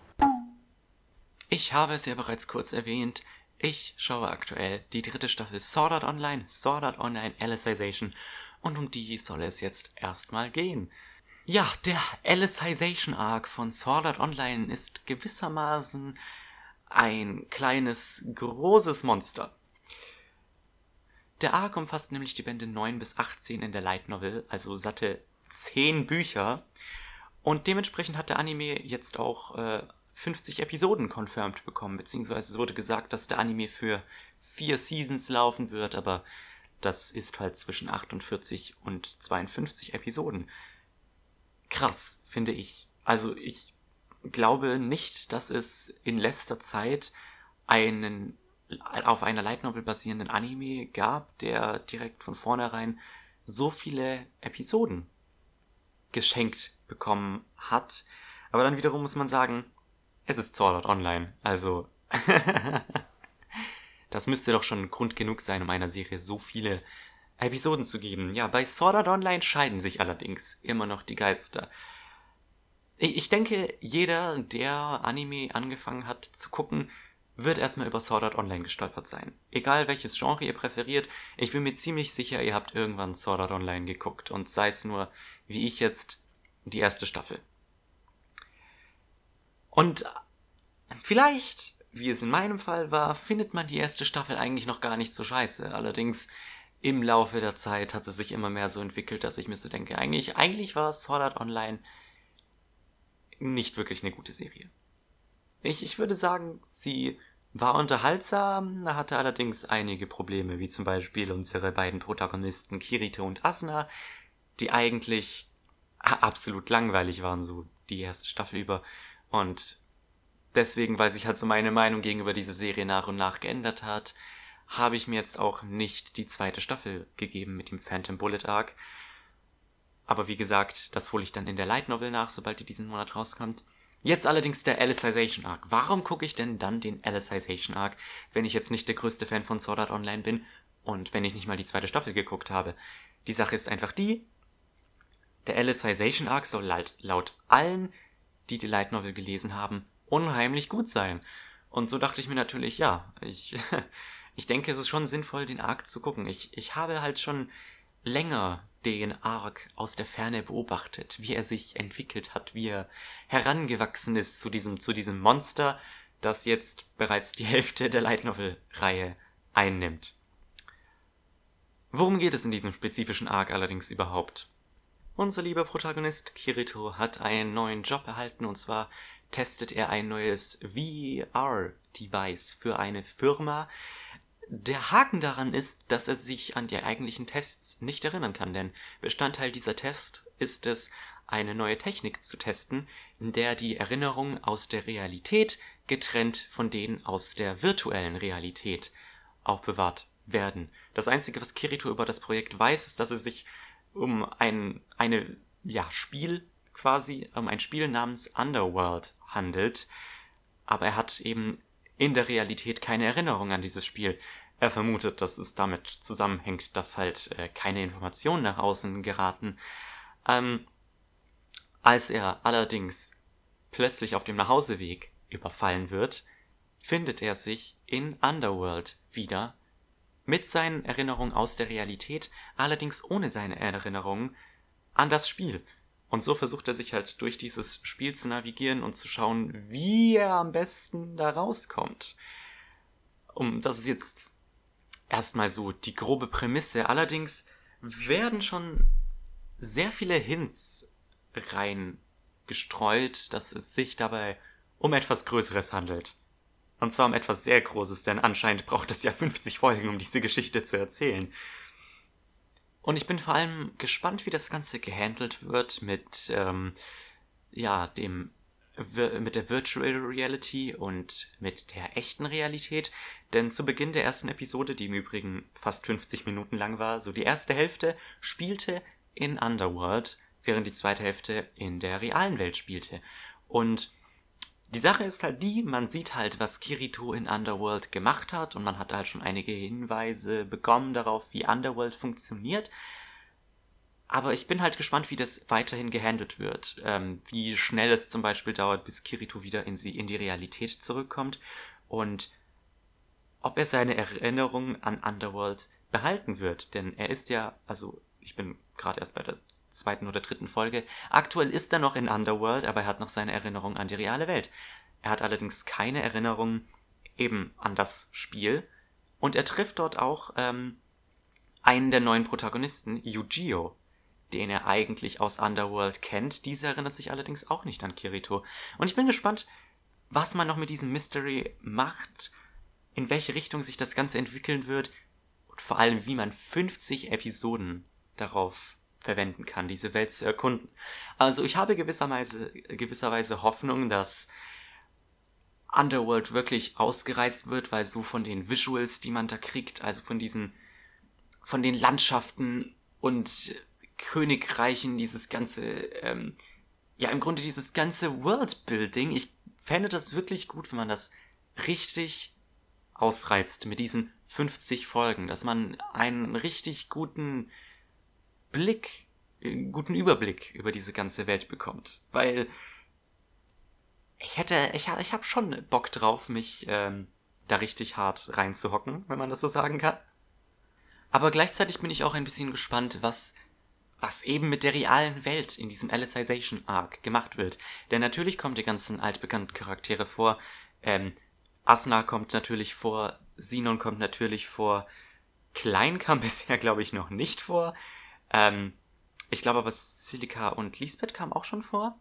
Ich habe es ja bereits kurz erwähnt, ich schaue aktuell die dritte Staffel Sword Art Online, Sword Art Online Alicization und um die soll es jetzt erstmal gehen. Ja, der Alicization Arc von Sword Art Online ist gewissermaßen ein kleines, großes Monster. Der Arc umfasst nämlich die Bände 9 bis 18 in der Light Novel, also satte 10 Bücher. Und dementsprechend hat der Anime jetzt auch äh, 50 Episoden confirmed bekommen, beziehungsweise es wurde gesagt, dass der Anime für vier Seasons laufen wird, aber das ist halt zwischen 48 und 52 Episoden. Krass, finde ich. Also ich glaube nicht, dass es in letzter Zeit einen auf einer Light Novel basierenden Anime gab, der direkt von vornherein so viele Episoden geschenkt bekommen hat. Aber dann wiederum muss man sagen, es ist Sword Art Online. Also, das müsste doch schon Grund genug sein, um einer Serie so viele Episoden zu geben. Ja, bei Sword Art Online scheiden sich allerdings immer noch die Geister. Ich denke, jeder, der Anime angefangen hat zu gucken, wird erstmal über Sword Art Online gestolpert sein. Egal welches Genre ihr präferiert, ich bin mir ziemlich sicher, ihr habt irgendwann Sword Art Online geguckt und sei es nur, wie ich jetzt, die erste Staffel. Und vielleicht, wie es in meinem Fall war, findet man die erste Staffel eigentlich noch gar nicht so scheiße. Allerdings im Laufe der Zeit hat es sich immer mehr so entwickelt, dass ich mir so denke, eigentlich, eigentlich war Sword Art Online nicht wirklich eine gute Serie. Ich, ich würde sagen, sie war unterhaltsam, hatte allerdings einige Probleme, wie zum Beispiel unsere beiden Protagonisten Kirito und Asuna, die eigentlich absolut langweilig waren, so die erste Staffel über. Und deswegen, weil sich halt so meine Meinung gegenüber dieser Serie nach und nach geändert hat, habe ich mir jetzt auch nicht die zweite Staffel gegeben mit dem Phantom Bullet Arc. Aber wie gesagt, das hole ich dann in der Light Novel nach, sobald die diesen Monat rauskommt. Jetzt allerdings der Alicization Arc. Warum gucke ich denn dann den Alicization Arc, wenn ich jetzt nicht der größte Fan von Sword Art Online bin und wenn ich nicht mal die zweite Staffel geguckt habe? Die Sache ist einfach die, der Alicization Arc soll laut, laut allen die die Light Novel gelesen haben, unheimlich gut sein. Und so dachte ich mir natürlich, ja, ich, ich denke, es ist schon sinnvoll, den Arc zu gucken. Ich, ich habe halt schon länger den Arc aus der Ferne beobachtet, wie er sich entwickelt hat, wie er herangewachsen ist zu diesem, zu diesem Monster, das jetzt bereits die Hälfte der Light Novel Reihe einnimmt. Worum geht es in diesem spezifischen Arc allerdings überhaupt? Unser lieber Protagonist Kirito hat einen neuen Job erhalten und zwar testet er ein neues VR-Device für eine Firma. Der Haken daran ist, dass er sich an die eigentlichen Tests nicht erinnern kann, denn Bestandteil dieser Test ist es, eine neue Technik zu testen, in der die Erinnerungen aus der Realität getrennt von denen aus der virtuellen Realität aufbewahrt werden. Das Einzige, was Kirito über das Projekt weiß, ist, dass es sich um ein eine, ja, Spiel quasi, um ein Spiel namens Underworld handelt. Aber er hat eben in der Realität keine Erinnerung an dieses Spiel. Er vermutet, dass es damit zusammenhängt, dass halt äh, keine Informationen nach außen geraten. Ähm, als er allerdings plötzlich auf dem Nachhauseweg überfallen wird, findet er sich in Underworld wieder mit seinen Erinnerungen aus der Realität, allerdings ohne seine Erinnerungen an das Spiel. Und so versucht er sich halt durch dieses Spiel zu navigieren und zu schauen, wie er am besten da rauskommt. Um, das ist jetzt erstmal so die grobe Prämisse. Allerdings werden schon sehr viele Hints reingestreut, dass es sich dabei um etwas Größeres handelt. Und zwar um etwas sehr Großes, denn anscheinend braucht es ja 50 Folgen, um diese Geschichte zu erzählen. Und ich bin vor allem gespannt, wie das Ganze gehandelt wird mit, ähm, ja, dem, mit der Virtual Reality und mit der echten Realität. Denn zu Beginn der ersten Episode, die im Übrigen fast 50 Minuten lang war, so die erste Hälfte spielte in Underworld, während die zweite Hälfte in der realen Welt spielte. Und die Sache ist halt die, man sieht halt, was Kirito in Underworld gemacht hat und man hat halt schon einige Hinweise bekommen darauf, wie Underworld funktioniert. Aber ich bin halt gespannt, wie das weiterhin gehandelt wird. Ähm, wie schnell es zum Beispiel dauert, bis Kirito wieder in, sie, in die Realität zurückkommt. Und ob er seine Erinnerungen an Underworld behalten wird. Denn er ist ja, also ich bin gerade erst bei der zweiten oder dritten Folge. Aktuell ist er noch in Underworld, aber er hat noch seine Erinnerung an die reale Welt. Er hat allerdings keine Erinnerung eben an das Spiel. Und er trifft dort auch ähm, einen der neuen Protagonisten, Yujio, den er eigentlich aus Underworld kennt. Dieser erinnert sich allerdings auch nicht an Kirito. Und ich bin gespannt, was man noch mit diesem Mystery macht, in welche Richtung sich das Ganze entwickeln wird und vor allem, wie man 50 Episoden darauf verwenden kann, diese Welt zu erkunden. Also ich habe gewisserweise, gewisserweise Hoffnung, dass Underworld wirklich ausgereizt wird, weil so von den Visuals, die man da kriegt, also von diesen, von den Landschaften und Königreichen, dieses ganze, ähm, ja im Grunde dieses ganze Worldbuilding, ich fände das wirklich gut, wenn man das richtig ausreizt mit diesen 50 Folgen, dass man einen richtig guten Blick, einen guten Überblick über diese ganze Welt bekommt. Weil ich hätte, ich, ich habe schon Bock drauf, mich ähm, da richtig hart reinzuhocken, wenn man das so sagen kann. Aber gleichzeitig bin ich auch ein bisschen gespannt, was, was eben mit der realen Welt in diesem Alicization Arc gemacht wird. Denn natürlich kommen die ganzen altbekannten Charaktere vor. Ähm, Asna kommt natürlich vor, Sinon kommt natürlich vor, Klein kam bisher, glaube ich, noch nicht vor. Ähm, ich glaube aber Silica und Lisbeth kamen auch schon vor.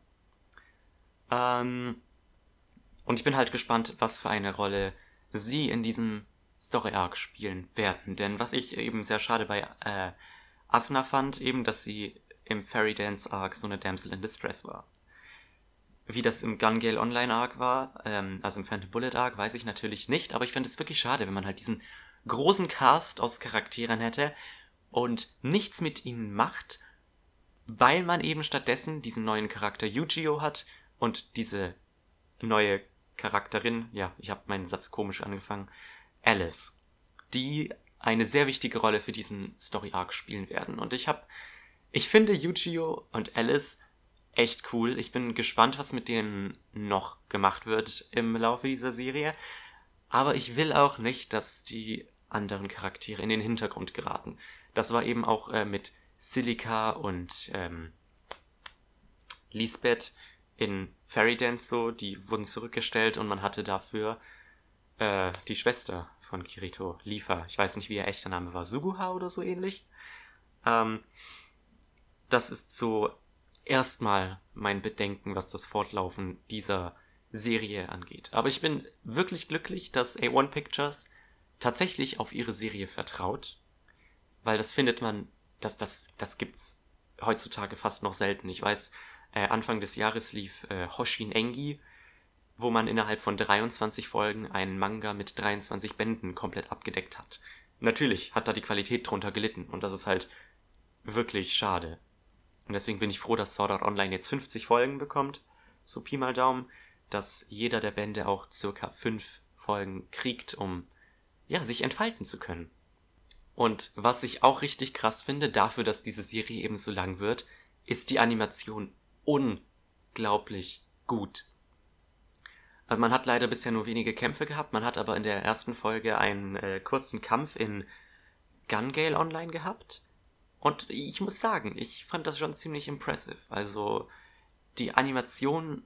Ähm, und ich bin halt gespannt, was für eine Rolle sie in diesem Story Arc spielen werden. Denn was ich eben sehr schade bei äh, Asuna fand, eben, dass sie im Fairy Dance Arc so eine Damsel in Distress war. Wie das im Gun Gale Online Arc war, ähm, also im Phantom Bullet Arc, weiß ich natürlich nicht, aber ich finde es wirklich schade, wenn man halt diesen großen Cast aus Charakteren hätte und nichts mit ihnen macht, weil man eben stattdessen diesen neuen Charakter Yu-Gi-Oh hat und diese neue Charakterin, ja, ich habe meinen Satz komisch angefangen, Alice, die eine sehr wichtige Rolle für diesen Story Arc spielen werden. Und ich habe, ich finde Yu-Gi-Oh und Alice echt cool. Ich bin gespannt, was mit denen noch gemacht wird im Laufe dieser Serie. Aber ich will auch nicht, dass die anderen Charaktere in den Hintergrund geraten. Das war eben auch äh, mit Silica und ähm, Lisbeth in Fairy Dance so, die wurden zurückgestellt und man hatte dafür äh, die Schwester von Kirito, Lifa. Ich weiß nicht, wie ihr echter Name war. Suguha oder so ähnlich. Ähm, das ist so erstmal mein Bedenken, was das Fortlaufen dieser Serie angeht. Aber ich bin wirklich glücklich, dass A1 Pictures tatsächlich auf ihre Serie vertraut, weil das findet man, das, das, das gibt's heutzutage fast noch selten. Ich weiß, äh, Anfang des Jahres lief äh, Hoshin Engi, wo man innerhalb von 23 Folgen einen Manga mit 23 Bänden komplett abgedeckt hat. Natürlich hat da die Qualität drunter gelitten und das ist halt wirklich schade. Und deswegen bin ich froh, dass Sword Art Online jetzt 50 Folgen bekommt, so Pi mal Daumen, dass jeder der Bände auch circa 5 Folgen kriegt, um ja, sich entfalten zu können. Und was ich auch richtig krass finde, dafür, dass diese Serie eben so lang wird, ist die Animation unglaublich gut. Also man hat leider bisher nur wenige Kämpfe gehabt, man hat aber in der ersten Folge einen äh, kurzen Kampf in Gun Gale Online gehabt. Und ich muss sagen, ich fand das schon ziemlich impressive. Also die Animation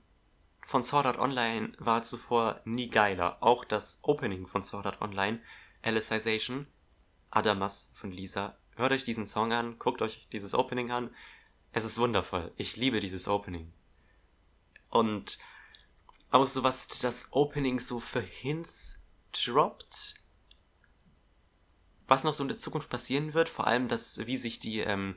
von Sword Art Online war zuvor nie geiler. Auch das Opening von Sword Art Online, Alicization, Adamas von Lisa. Hört euch diesen Song an, guckt euch dieses Opening an. Es ist wundervoll. Ich liebe dieses Opening. Und auch so was das Opening so für Hints droppt, was noch so in der Zukunft passieren wird, vor allem das, wie sich die ähm,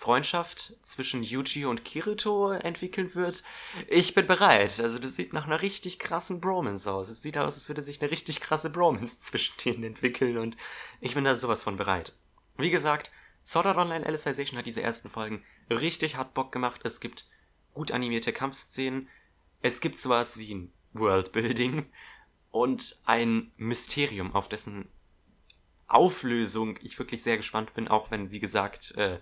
Freundschaft zwischen Yuji und Kirito entwickeln wird. Ich bin bereit. Also das sieht nach einer richtig krassen Bromance aus. Es sieht aus, als würde sich eine richtig krasse Bromance zwischen denen entwickeln und ich bin da sowas von bereit. Wie gesagt, Sword Art Online Alicization hat diese ersten Folgen richtig hart Bock gemacht. Es gibt gut animierte Kampfszenen. Es gibt sowas wie ein Worldbuilding und ein Mysterium, auf dessen Auflösung ich wirklich sehr gespannt bin, auch wenn, wie gesagt, äh,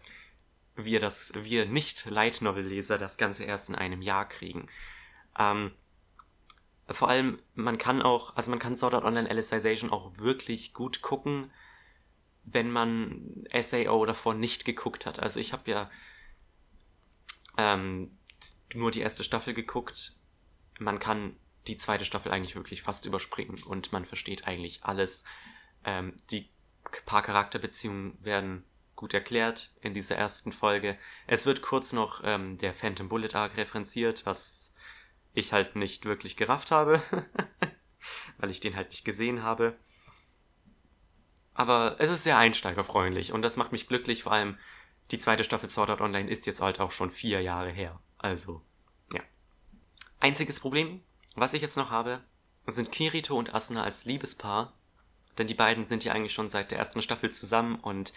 wir das, wir nicht Light Novel Leser das Ganze erst in einem Jahr kriegen. Ähm, vor allem, man kann auch, also man kann Sword Art Online Alicization auch wirklich gut gucken, wenn man SAO davor nicht geguckt hat. Also ich habe ja ähm, nur die erste Staffel geguckt. Man kann die zweite Staffel eigentlich wirklich fast überspringen und man versteht eigentlich alles. Ähm, die paar Charakterbeziehungen werden gut erklärt in dieser ersten Folge. Es wird kurz noch ähm, der Phantom Bullet Arc referenziert, was ich halt nicht wirklich gerafft habe, weil ich den halt nicht gesehen habe. Aber es ist sehr einsteigerfreundlich und das macht mich glücklich, vor allem die zweite Staffel Sword Art Online ist jetzt halt auch schon vier Jahre her. Also, ja. Einziges Problem, was ich jetzt noch habe, sind Kirito und Asuna als Liebespaar. Denn die beiden sind ja eigentlich schon seit der ersten Staffel zusammen und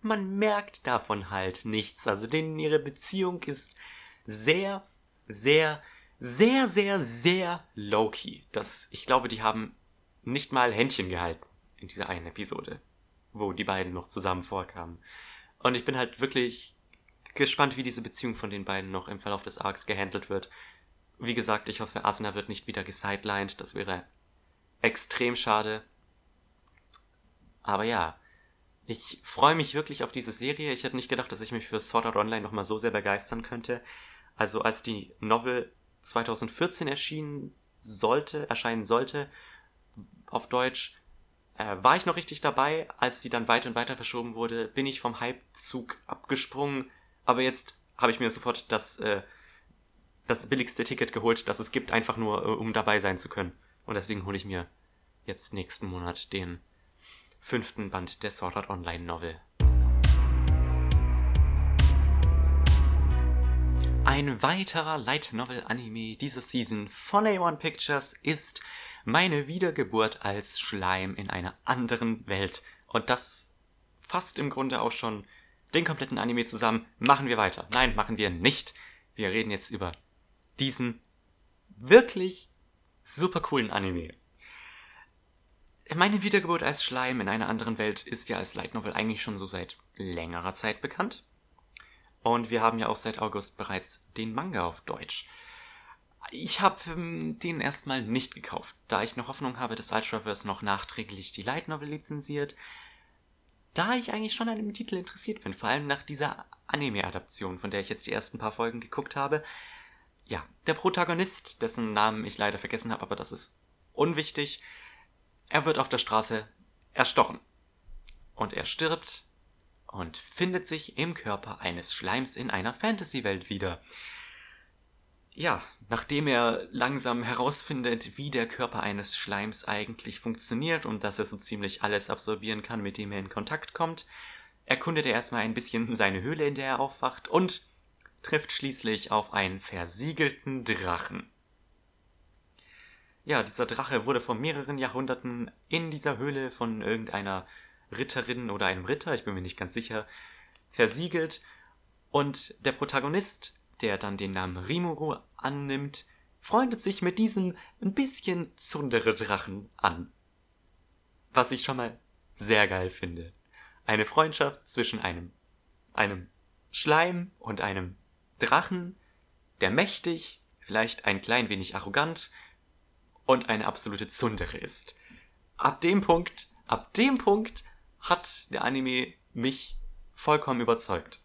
man merkt davon halt nichts. Also denen ihre Beziehung ist sehr, sehr, sehr, sehr, sehr low-key. Ich glaube, die haben nicht mal Händchen gehalten in dieser einen Episode, wo die beiden noch zusammen vorkamen. Und ich bin halt wirklich gespannt, wie diese Beziehung von den beiden noch im Verlauf des Arcs gehandelt wird. Wie gesagt, ich hoffe, Asuna wird nicht wieder gesidelined. Das wäre extrem schade. Aber ja, ich freue mich wirklich auf diese Serie. Ich hätte nicht gedacht, dass ich mich für Sword Art Online nochmal so sehr begeistern könnte. Also als die Novel 2014 erschienen sollte, erscheinen sollte, auf Deutsch, äh, war ich noch richtig dabei. Als sie dann weiter und weiter verschoben wurde, bin ich vom Hypezug abgesprungen. Aber jetzt habe ich mir sofort das, äh, das billigste Ticket geholt, das es gibt, einfach nur, äh, um dabei sein zu können. Und deswegen hole ich mir jetzt nächsten Monat den fünften Band der Sword Art Online Novel. Ein weiterer Light Novel Anime dieser Season von A1 Pictures ist meine Wiedergeburt als Schleim in einer anderen Welt. Und das fasst im Grunde auch schon den kompletten Anime zusammen. Machen wir weiter. Nein, machen wir nicht. Wir reden jetzt über diesen wirklich super coolen Anime. Meine Wiedergeburt als Schleim in einer anderen Welt ist ja als Light Novel eigentlich schon so seit längerer Zeit bekannt. Und wir haben ja auch seit August bereits den Manga auf Deutsch. Ich habe ähm, den erstmal nicht gekauft, da ich noch Hoffnung habe, dass Ultraverse noch nachträglich die Light Novel lizenziert. Da ich eigentlich schon an dem Titel interessiert bin, vor allem nach dieser Anime-Adaption, von der ich jetzt die ersten paar Folgen geguckt habe. Ja, der Protagonist, dessen Namen ich leider vergessen habe, aber das ist unwichtig, er wird auf der Straße erstochen. Und er stirbt und findet sich im Körper eines Schleims in einer Fantasy-Welt wieder. Ja, nachdem er langsam herausfindet, wie der Körper eines Schleims eigentlich funktioniert und dass er so ziemlich alles absorbieren kann, mit dem er in Kontakt kommt, erkundet er erstmal ein bisschen seine Höhle, in der er aufwacht und trifft schließlich auf einen versiegelten Drachen. Ja, dieser Drache wurde vor mehreren Jahrhunderten in dieser Höhle von irgendeiner Ritterin oder einem Ritter, ich bin mir nicht ganz sicher, versiegelt. Und der Protagonist, der dann den Namen Rimuru annimmt, freundet sich mit diesem ein bisschen zundere Drachen an. Was ich schon mal sehr geil finde. Eine Freundschaft zwischen einem, einem Schleim und einem Drachen, der mächtig, vielleicht ein klein wenig arrogant und eine absolute Zundere ist. Ab dem Punkt, ab dem Punkt hat der Anime mich vollkommen überzeugt.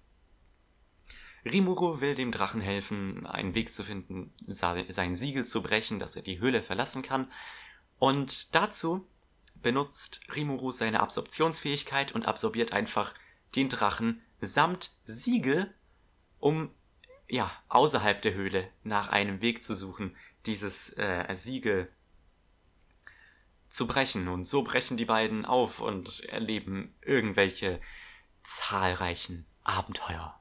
Rimuru will dem Drachen helfen, einen Weg zu finden, sein Siegel zu brechen, dass er die Höhle verlassen kann. Und dazu benutzt Rimuru seine Absorptionsfähigkeit und absorbiert einfach den Drachen samt Siegel, um ja außerhalb der Höhle nach einem Weg zu suchen, dieses äh, Siegel zu brechen. Und so brechen die beiden auf und erleben irgendwelche zahlreichen Abenteuer,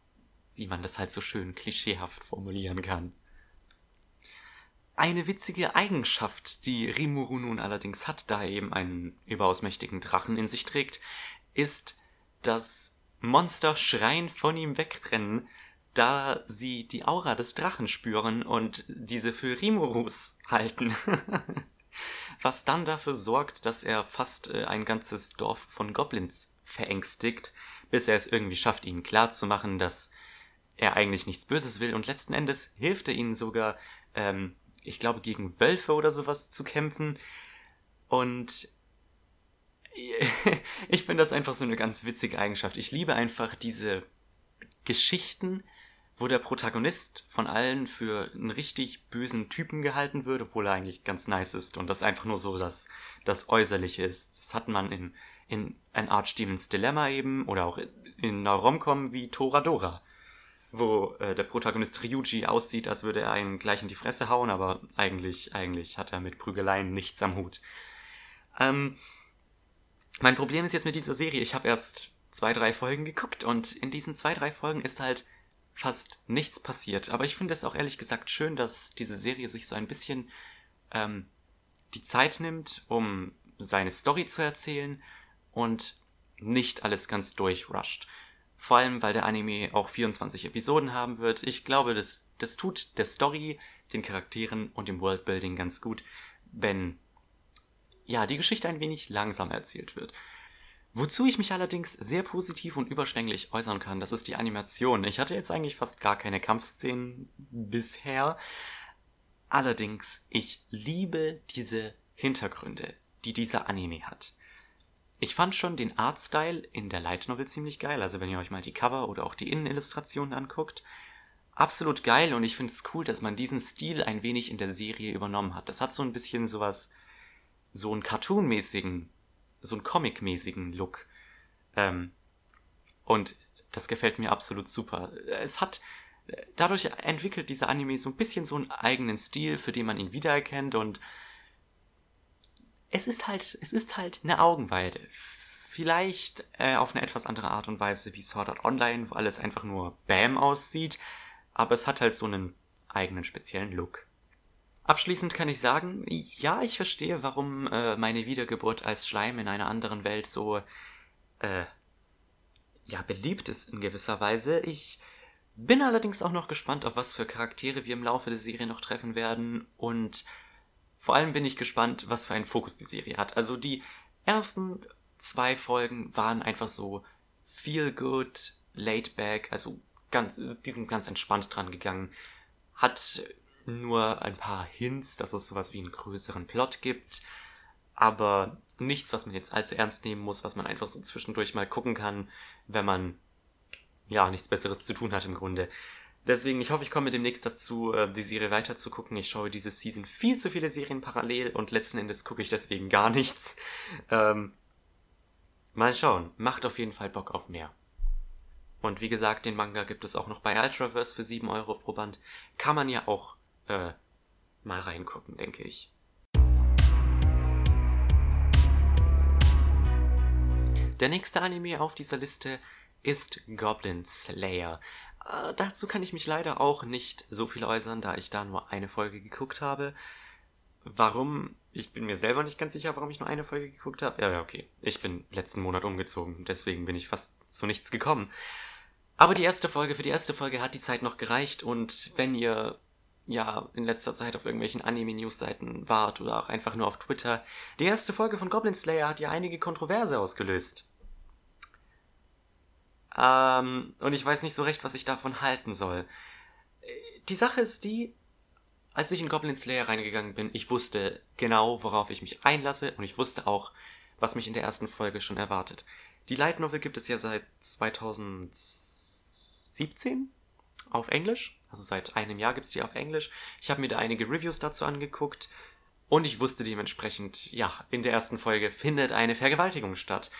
wie man das halt so schön klischeehaft formulieren kann. Eine witzige Eigenschaft, die Rimuru nun allerdings hat, da er eben einen überaus mächtigen Drachen in sich trägt, ist, dass Monster schreiend von ihm wegrennen, da sie die Aura des Drachen spüren und diese für Rimurus halten. Was dann dafür sorgt, dass er fast äh, ein ganzes Dorf von Goblins verängstigt, bis er es irgendwie schafft, ihnen klarzumachen, dass er eigentlich nichts Böses will und letzten Endes hilft er ihnen sogar, ähm, ich glaube, gegen Wölfe oder sowas zu kämpfen. Und ich finde das einfach so eine ganz witzige Eigenschaft. Ich liebe einfach diese Geschichten, der Protagonist von allen für einen richtig bösen Typen gehalten wird, obwohl er eigentlich ganz nice ist und das einfach nur so das, das Äußerliche ist. Das hat man in, in ein Archdemons Dilemma eben oder auch in einer Romcom wie Toradora, wo äh, der Protagonist Ryuji aussieht, als würde er einen gleich in die Fresse hauen, aber eigentlich, eigentlich hat er mit Prügeleien nichts am Hut. Ähm, mein Problem ist jetzt mit dieser Serie, ich habe erst zwei, drei Folgen geguckt und in diesen zwei, drei Folgen ist halt fast nichts passiert. Aber ich finde es auch ehrlich gesagt schön, dass diese Serie sich so ein bisschen ähm, die Zeit nimmt, um seine Story zu erzählen und nicht alles ganz durchrusht. Vor allem, weil der Anime auch 24 Episoden haben wird. Ich glaube, das, das tut der Story, den Charakteren und dem Worldbuilding ganz gut, wenn ja, die Geschichte ein wenig langsam erzählt wird. Wozu ich mich allerdings sehr positiv und überschwänglich äußern kann, das ist die Animation. Ich hatte jetzt eigentlich fast gar keine Kampfszenen bisher. Allerdings, ich liebe diese Hintergründe, die dieser Anime hat. Ich fand schon den Artstyle in der Light Novel ziemlich geil, also wenn ihr euch mal die Cover oder auch die Innenillustrationen anguckt. Absolut geil und ich finde es cool, dass man diesen Stil ein wenig in der Serie übernommen hat. Das hat so ein bisschen sowas, so einen Cartoon-mäßigen so einen Comic-mäßigen Look. Ähm, und das gefällt mir absolut super. Es hat, dadurch entwickelt dieser Anime so ein bisschen so einen eigenen Stil, für den man ihn wiedererkennt und es ist halt, es ist halt eine Augenweide. Vielleicht äh, auf eine etwas andere Art und Weise wie Sword Art Online, wo alles einfach nur Bam aussieht, aber es hat halt so einen eigenen speziellen Look. Abschließend kann ich sagen, ja, ich verstehe, warum äh, meine Wiedergeburt als Schleim in einer anderen Welt so äh, ja beliebt ist in gewisser Weise. Ich bin allerdings auch noch gespannt, auf was für Charaktere wir im Laufe der Serie noch treffen werden und vor allem bin ich gespannt, was für einen Fokus die Serie hat. Also die ersten zwei Folgen waren einfach so feel good, laid back, also ganz, die sind ganz entspannt dran gegangen. Hat nur ein paar Hints, dass es sowas wie einen größeren Plot gibt, aber nichts, was man jetzt allzu ernst nehmen muss, was man einfach so zwischendurch mal gucken kann, wenn man ja nichts Besseres zu tun hat im Grunde. Deswegen, ich hoffe, ich komme demnächst dazu, äh, die Serie weiter zu gucken. Ich schaue diese Season viel zu viele Serien parallel und letzten Endes gucke ich deswegen gar nichts. Ähm, mal schauen. Macht auf jeden Fall Bock auf mehr. Und wie gesagt, den Manga gibt es auch noch bei Ultraverse für 7 Euro pro Band. Kann man ja auch äh, mal reingucken, denke ich. Der nächste Anime auf dieser Liste ist Goblin Slayer. Äh, dazu kann ich mich leider auch nicht so viel äußern, da ich da nur eine Folge geguckt habe. Warum? Ich bin mir selber nicht ganz sicher, warum ich nur eine Folge geguckt habe. Ja, ja, okay. Ich bin letzten Monat umgezogen, deswegen bin ich fast zu nichts gekommen. Aber die erste Folge, für die erste Folge hat die Zeit noch gereicht und wenn ihr ja in letzter Zeit auf irgendwelchen Anime-News-Seiten wart oder auch einfach nur auf Twitter. Die erste Folge von Goblin Slayer hat ja einige Kontroverse ausgelöst. Ähm, und ich weiß nicht so recht, was ich davon halten soll. Die Sache ist die, als ich in Goblin Slayer reingegangen bin, ich wusste genau, worauf ich mich einlasse und ich wusste auch, was mich in der ersten Folge schon erwartet. Die Light Novel gibt es ja seit 2017 auf Englisch. Also seit einem Jahr gibt es die auf Englisch. Ich habe mir da einige Reviews dazu angeguckt und ich wusste dementsprechend, ja, in der ersten Folge findet eine Vergewaltigung statt.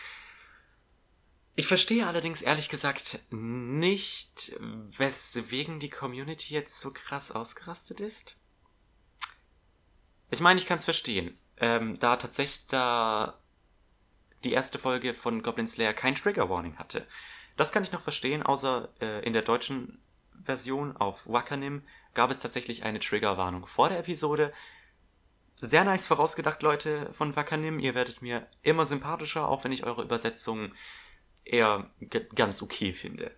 Ich verstehe allerdings ehrlich gesagt nicht, weswegen die Community jetzt so krass ausgerastet ist. Ich meine, ich kann es verstehen. Ähm, da tatsächlich da die erste Folge von Goblin Slayer kein Trigger Warning hatte. Das kann ich noch verstehen, außer äh, in der deutschen Version auf Wakanim gab es tatsächlich eine Triggerwarnung vor der Episode. Sehr nice vorausgedacht, Leute von Wakanim. Ihr werdet mir immer sympathischer, auch wenn ich eure Übersetzung eher ganz okay finde.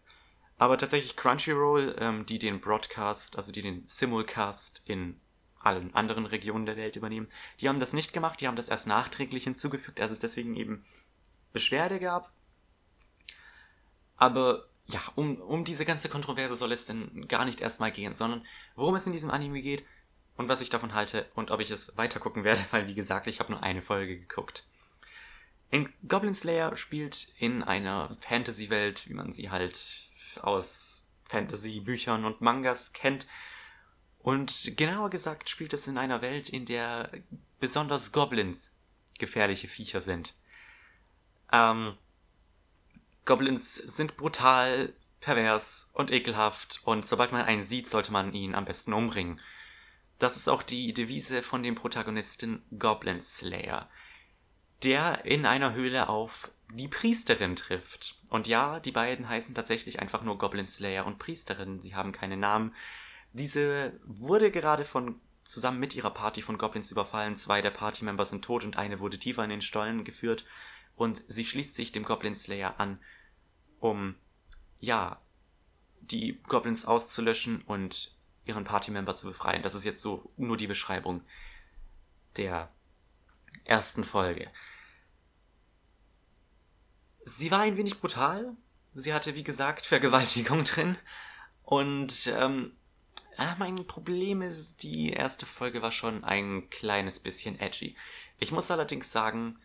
Aber tatsächlich Crunchyroll, ähm, die den Broadcast, also die den Simulcast in allen anderen Regionen der Welt übernehmen, die haben das nicht gemacht, die haben das erst nachträglich hinzugefügt, als es deswegen eben Beschwerde gab. Aber ja, um, um diese ganze Kontroverse soll es denn gar nicht erstmal gehen, sondern worum es in diesem Anime geht und was ich davon halte und ob ich es weitergucken werde, weil wie gesagt, ich habe nur eine Folge geguckt. In Goblin Slayer spielt in einer Fantasy-Welt, wie man sie halt aus Fantasy-Büchern und Mangas kennt. Und genauer gesagt spielt es in einer Welt, in der besonders Goblins gefährliche Viecher sind. Ähm, Goblins sind brutal, pervers und ekelhaft und sobald man einen sieht, sollte man ihn am besten umbringen. Das ist auch die Devise von dem Protagonisten Goblin Slayer, der in einer Höhle auf die Priesterin trifft. Und ja, die beiden heißen tatsächlich einfach nur Goblin Slayer und Priesterin, sie haben keine Namen. Diese wurde gerade von zusammen mit ihrer Party von Goblins überfallen. Zwei der Partymember sind tot und eine wurde tiefer in den Stollen geführt. Und sie schließt sich dem Goblin Slayer an, um, ja, die Goblins auszulöschen und ihren Partymember zu befreien. Das ist jetzt so nur die Beschreibung der ersten Folge. Sie war ein wenig brutal. Sie hatte, wie gesagt, Vergewaltigung drin. Und ähm, mein Problem ist, die erste Folge war schon ein kleines bisschen edgy. Ich muss allerdings sagen,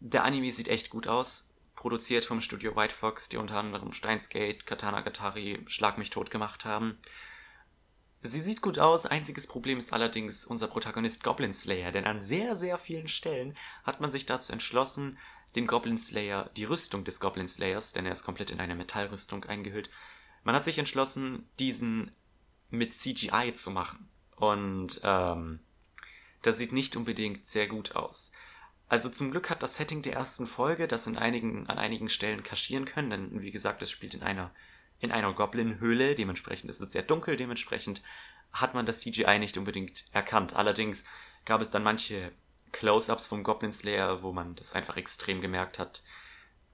der Anime sieht echt gut aus. Produziert vom Studio White Fox, die unter anderem Steinsgate, Katana Gatari, Schlag mich tot gemacht haben. Sie sieht gut aus, einziges Problem ist allerdings unser Protagonist Goblin Slayer, denn an sehr, sehr vielen Stellen hat man sich dazu entschlossen, den Goblin Slayer, die Rüstung des Goblin Slayers, denn er ist komplett in eine Metallrüstung eingehüllt, man hat sich entschlossen, diesen mit CGI zu machen. Und ähm, das sieht nicht unbedingt sehr gut aus. Also zum Glück hat das Setting der ersten Folge das in einigen, an einigen Stellen kaschieren können, denn wie gesagt, es spielt in einer, in einer Goblin-Höhle, dementsprechend ist es sehr dunkel, dementsprechend hat man das CGI nicht unbedingt erkannt. Allerdings gab es dann manche Close-ups vom Goblin Slayer, wo man das einfach extrem gemerkt hat,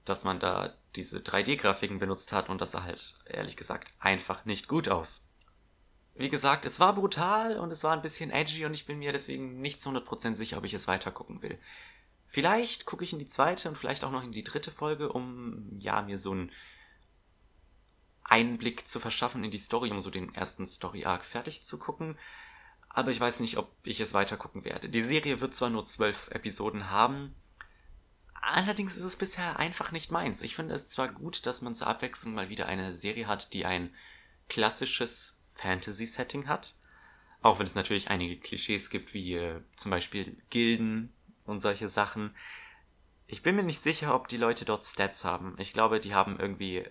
dass man da diese 3D-Grafiken benutzt hat und das sah halt, ehrlich gesagt, einfach nicht gut aus. Wie gesagt, es war brutal und es war ein bisschen edgy und ich bin mir deswegen nicht zu 100% sicher, ob ich es weiter gucken will. Vielleicht gucke ich in die zweite und vielleicht auch noch in die dritte Folge, um ja mir so einen Einblick zu verschaffen in die Story, um so den ersten Story Arc fertig zu gucken. Aber ich weiß nicht, ob ich es weiter gucken werde. Die Serie wird zwar nur zwölf Episoden haben, allerdings ist es bisher einfach nicht meins. Ich finde es zwar gut, dass man zur Abwechslung mal wieder eine Serie hat, die ein klassisches Fantasy-Setting hat. Auch wenn es natürlich einige Klischees gibt, wie äh, zum Beispiel Gilden und solche Sachen. Ich bin mir nicht sicher, ob die Leute dort Stats haben. Ich glaube, die haben irgendwie,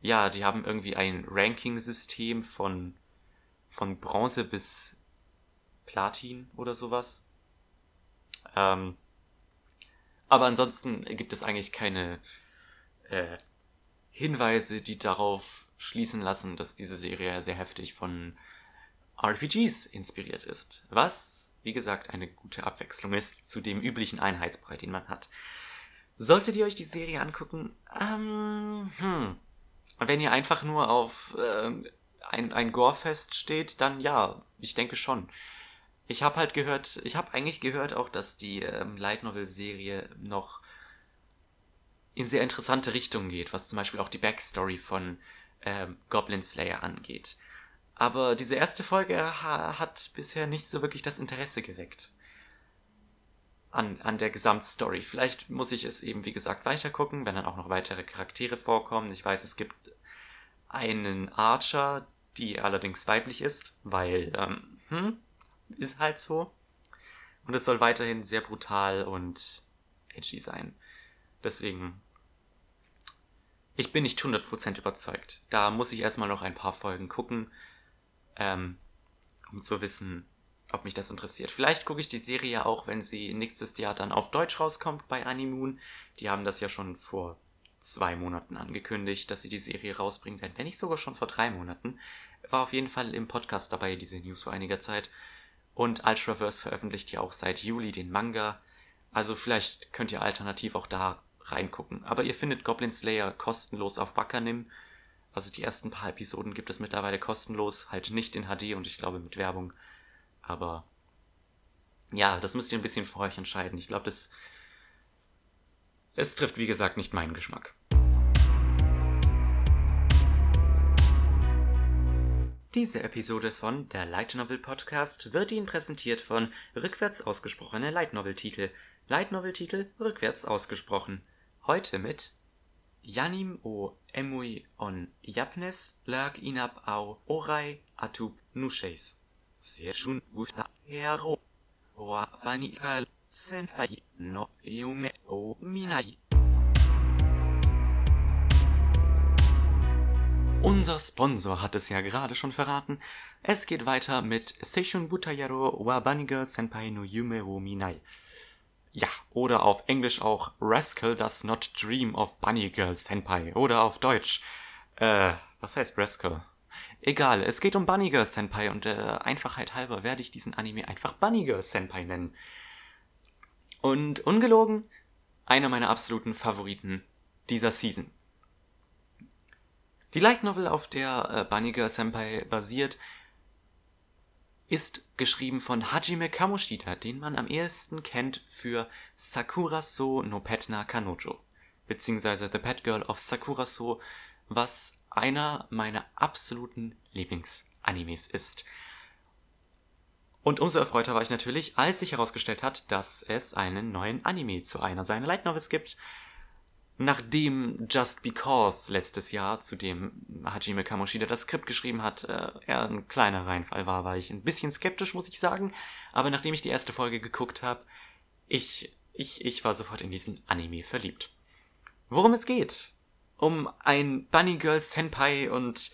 ja, die haben irgendwie ein Ranking-System von, von Bronze bis Platin oder sowas. Ähm, aber ansonsten gibt es eigentlich keine äh, Hinweise, die darauf schließen lassen, dass diese Serie sehr heftig von RPGs inspiriert ist. Was, wie gesagt, eine gute Abwechslung ist zu dem üblichen Einheitsbrei, den man hat. Solltet ihr euch die Serie angucken, ähm, hm, wenn ihr einfach nur auf äh, ein, ein Gorefest steht, dann ja, ich denke schon. Ich habe halt gehört, ich habe eigentlich gehört auch, dass die ähm, Light Novel Serie noch in sehr interessante Richtungen geht, was zum Beispiel auch die Backstory von ähm, Goblin Slayer angeht. Aber diese erste Folge ha hat bisher nicht so wirklich das Interesse geweckt. An, an der Gesamtstory. Vielleicht muss ich es eben, wie gesagt, weitergucken, wenn dann auch noch weitere Charaktere vorkommen. Ich weiß, es gibt einen Archer, die allerdings weiblich ist, weil, ähm, hm, ist halt so. Und es soll weiterhin sehr brutal und edgy sein. Deswegen ich bin nicht 100% überzeugt. Da muss ich erstmal noch ein paar Folgen gucken, ähm, um zu wissen, ob mich das interessiert. Vielleicht gucke ich die Serie ja auch, wenn sie nächstes Jahr dann auf Deutsch rauskommt bei Animoon. Die haben das ja schon vor zwei Monaten angekündigt, dass sie die Serie rausbringen werden. Wenn nicht sogar schon vor drei Monaten. War auf jeden Fall im Podcast dabei, diese News vor einiger Zeit. Und Ultraverse veröffentlicht ja auch seit Juli den Manga. Also vielleicht könnt ihr alternativ auch da reingucken. Aber ihr findet Goblin Slayer kostenlos auf Wakanim. Also die ersten paar Episoden gibt es mittlerweile kostenlos, halt nicht in HD und ich glaube mit Werbung. Aber ja, das müsst ihr ein bisschen vor euch entscheiden. Ich glaube, das. Es trifft, wie gesagt, nicht meinen Geschmack. Diese Episode von der Light Novel Podcast wird Ihnen präsentiert von rückwärts ausgesprochene Light Novel Titel. Light Novel Titel rückwärts ausgesprochen. Heute mit Janim o emui on Japnes lag inab au orai atub nusheis. Sehr schön guta hero. Wa banikal senpai no yume o minai. Unser Sponsor hat es ja gerade schon verraten. Es geht weiter mit Seishun Butayaro wa Baniga Senpai no Yume wo Minai. Ja, oder auf Englisch auch Rascal Does Not Dream of Bunny Girl Senpai. Oder auf Deutsch. Äh, was heißt Rascal? Egal, es geht um Bunny Girl Senpai und der Einfachheit halber werde ich diesen Anime einfach Bunny Girl Senpai nennen. Und ungelogen, einer meiner absoluten Favoriten dieser Season. Die Light Novel, auf der äh, Bunny Girl Senpai basiert, ist geschrieben von Hajime Kamoshida, den man am ehesten kennt für Sakura So no Petna Kanojo, beziehungsweise The Pet Girl of Sakura So, was einer meiner absoluten Lieblingsanimes ist. Und umso erfreuter war ich natürlich, als sich herausgestellt hat, dass es einen neuen Anime zu einer seiner Light Novels gibt, nachdem Just Because letztes Jahr, zu dem Hajime Kamoshida das Skript geschrieben hat, äh, er ein kleiner Reinfall war, war ich ein bisschen skeptisch, muss ich sagen. Aber nachdem ich die erste Folge geguckt habe, ich, ich, ich war sofort in diesen Anime verliebt. Worum es geht? Um ein Bunny Girl Senpai und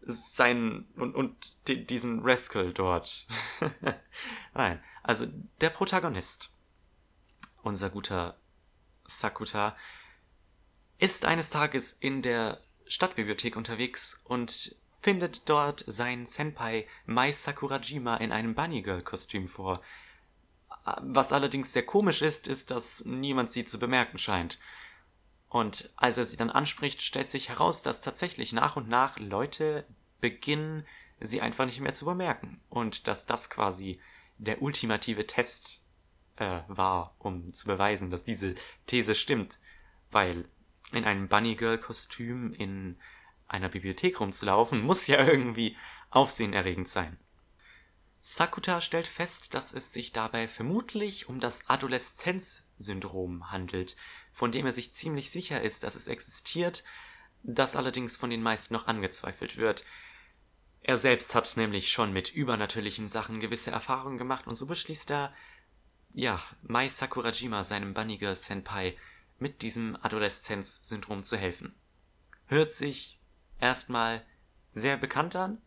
sein und, und diesen Rascal dort. Nein, also der Protagonist, unser guter Sakuta, ist eines Tages in der Stadtbibliothek unterwegs und findet dort seinen Senpai Mai Sakurajima in einem Bunny Girl Kostüm vor. Was allerdings sehr komisch ist, ist, dass niemand sie zu bemerken scheint. Und als er sie dann anspricht, stellt sich heraus, dass tatsächlich nach und nach Leute beginnen, sie einfach nicht mehr zu bemerken. Und dass das quasi der ultimative Test äh, war, um zu beweisen, dass diese These stimmt. Weil in einem Bunny Girl Kostüm in einer Bibliothek rumzulaufen, muss ja irgendwie aufsehenerregend sein. Sakuta stellt fest, dass es sich dabei vermutlich um das Adoleszenzsyndrom handelt, von dem er sich ziemlich sicher ist, dass es existiert, das allerdings von den meisten noch angezweifelt wird. Er selbst hat nämlich schon mit übernatürlichen Sachen gewisse Erfahrungen gemacht und so beschließt er, ja, Mai Sakurajima, seinem Bunny Girl Senpai, mit diesem Adoleszenzsyndrom zu helfen. Hört sich erstmal sehr bekannt an.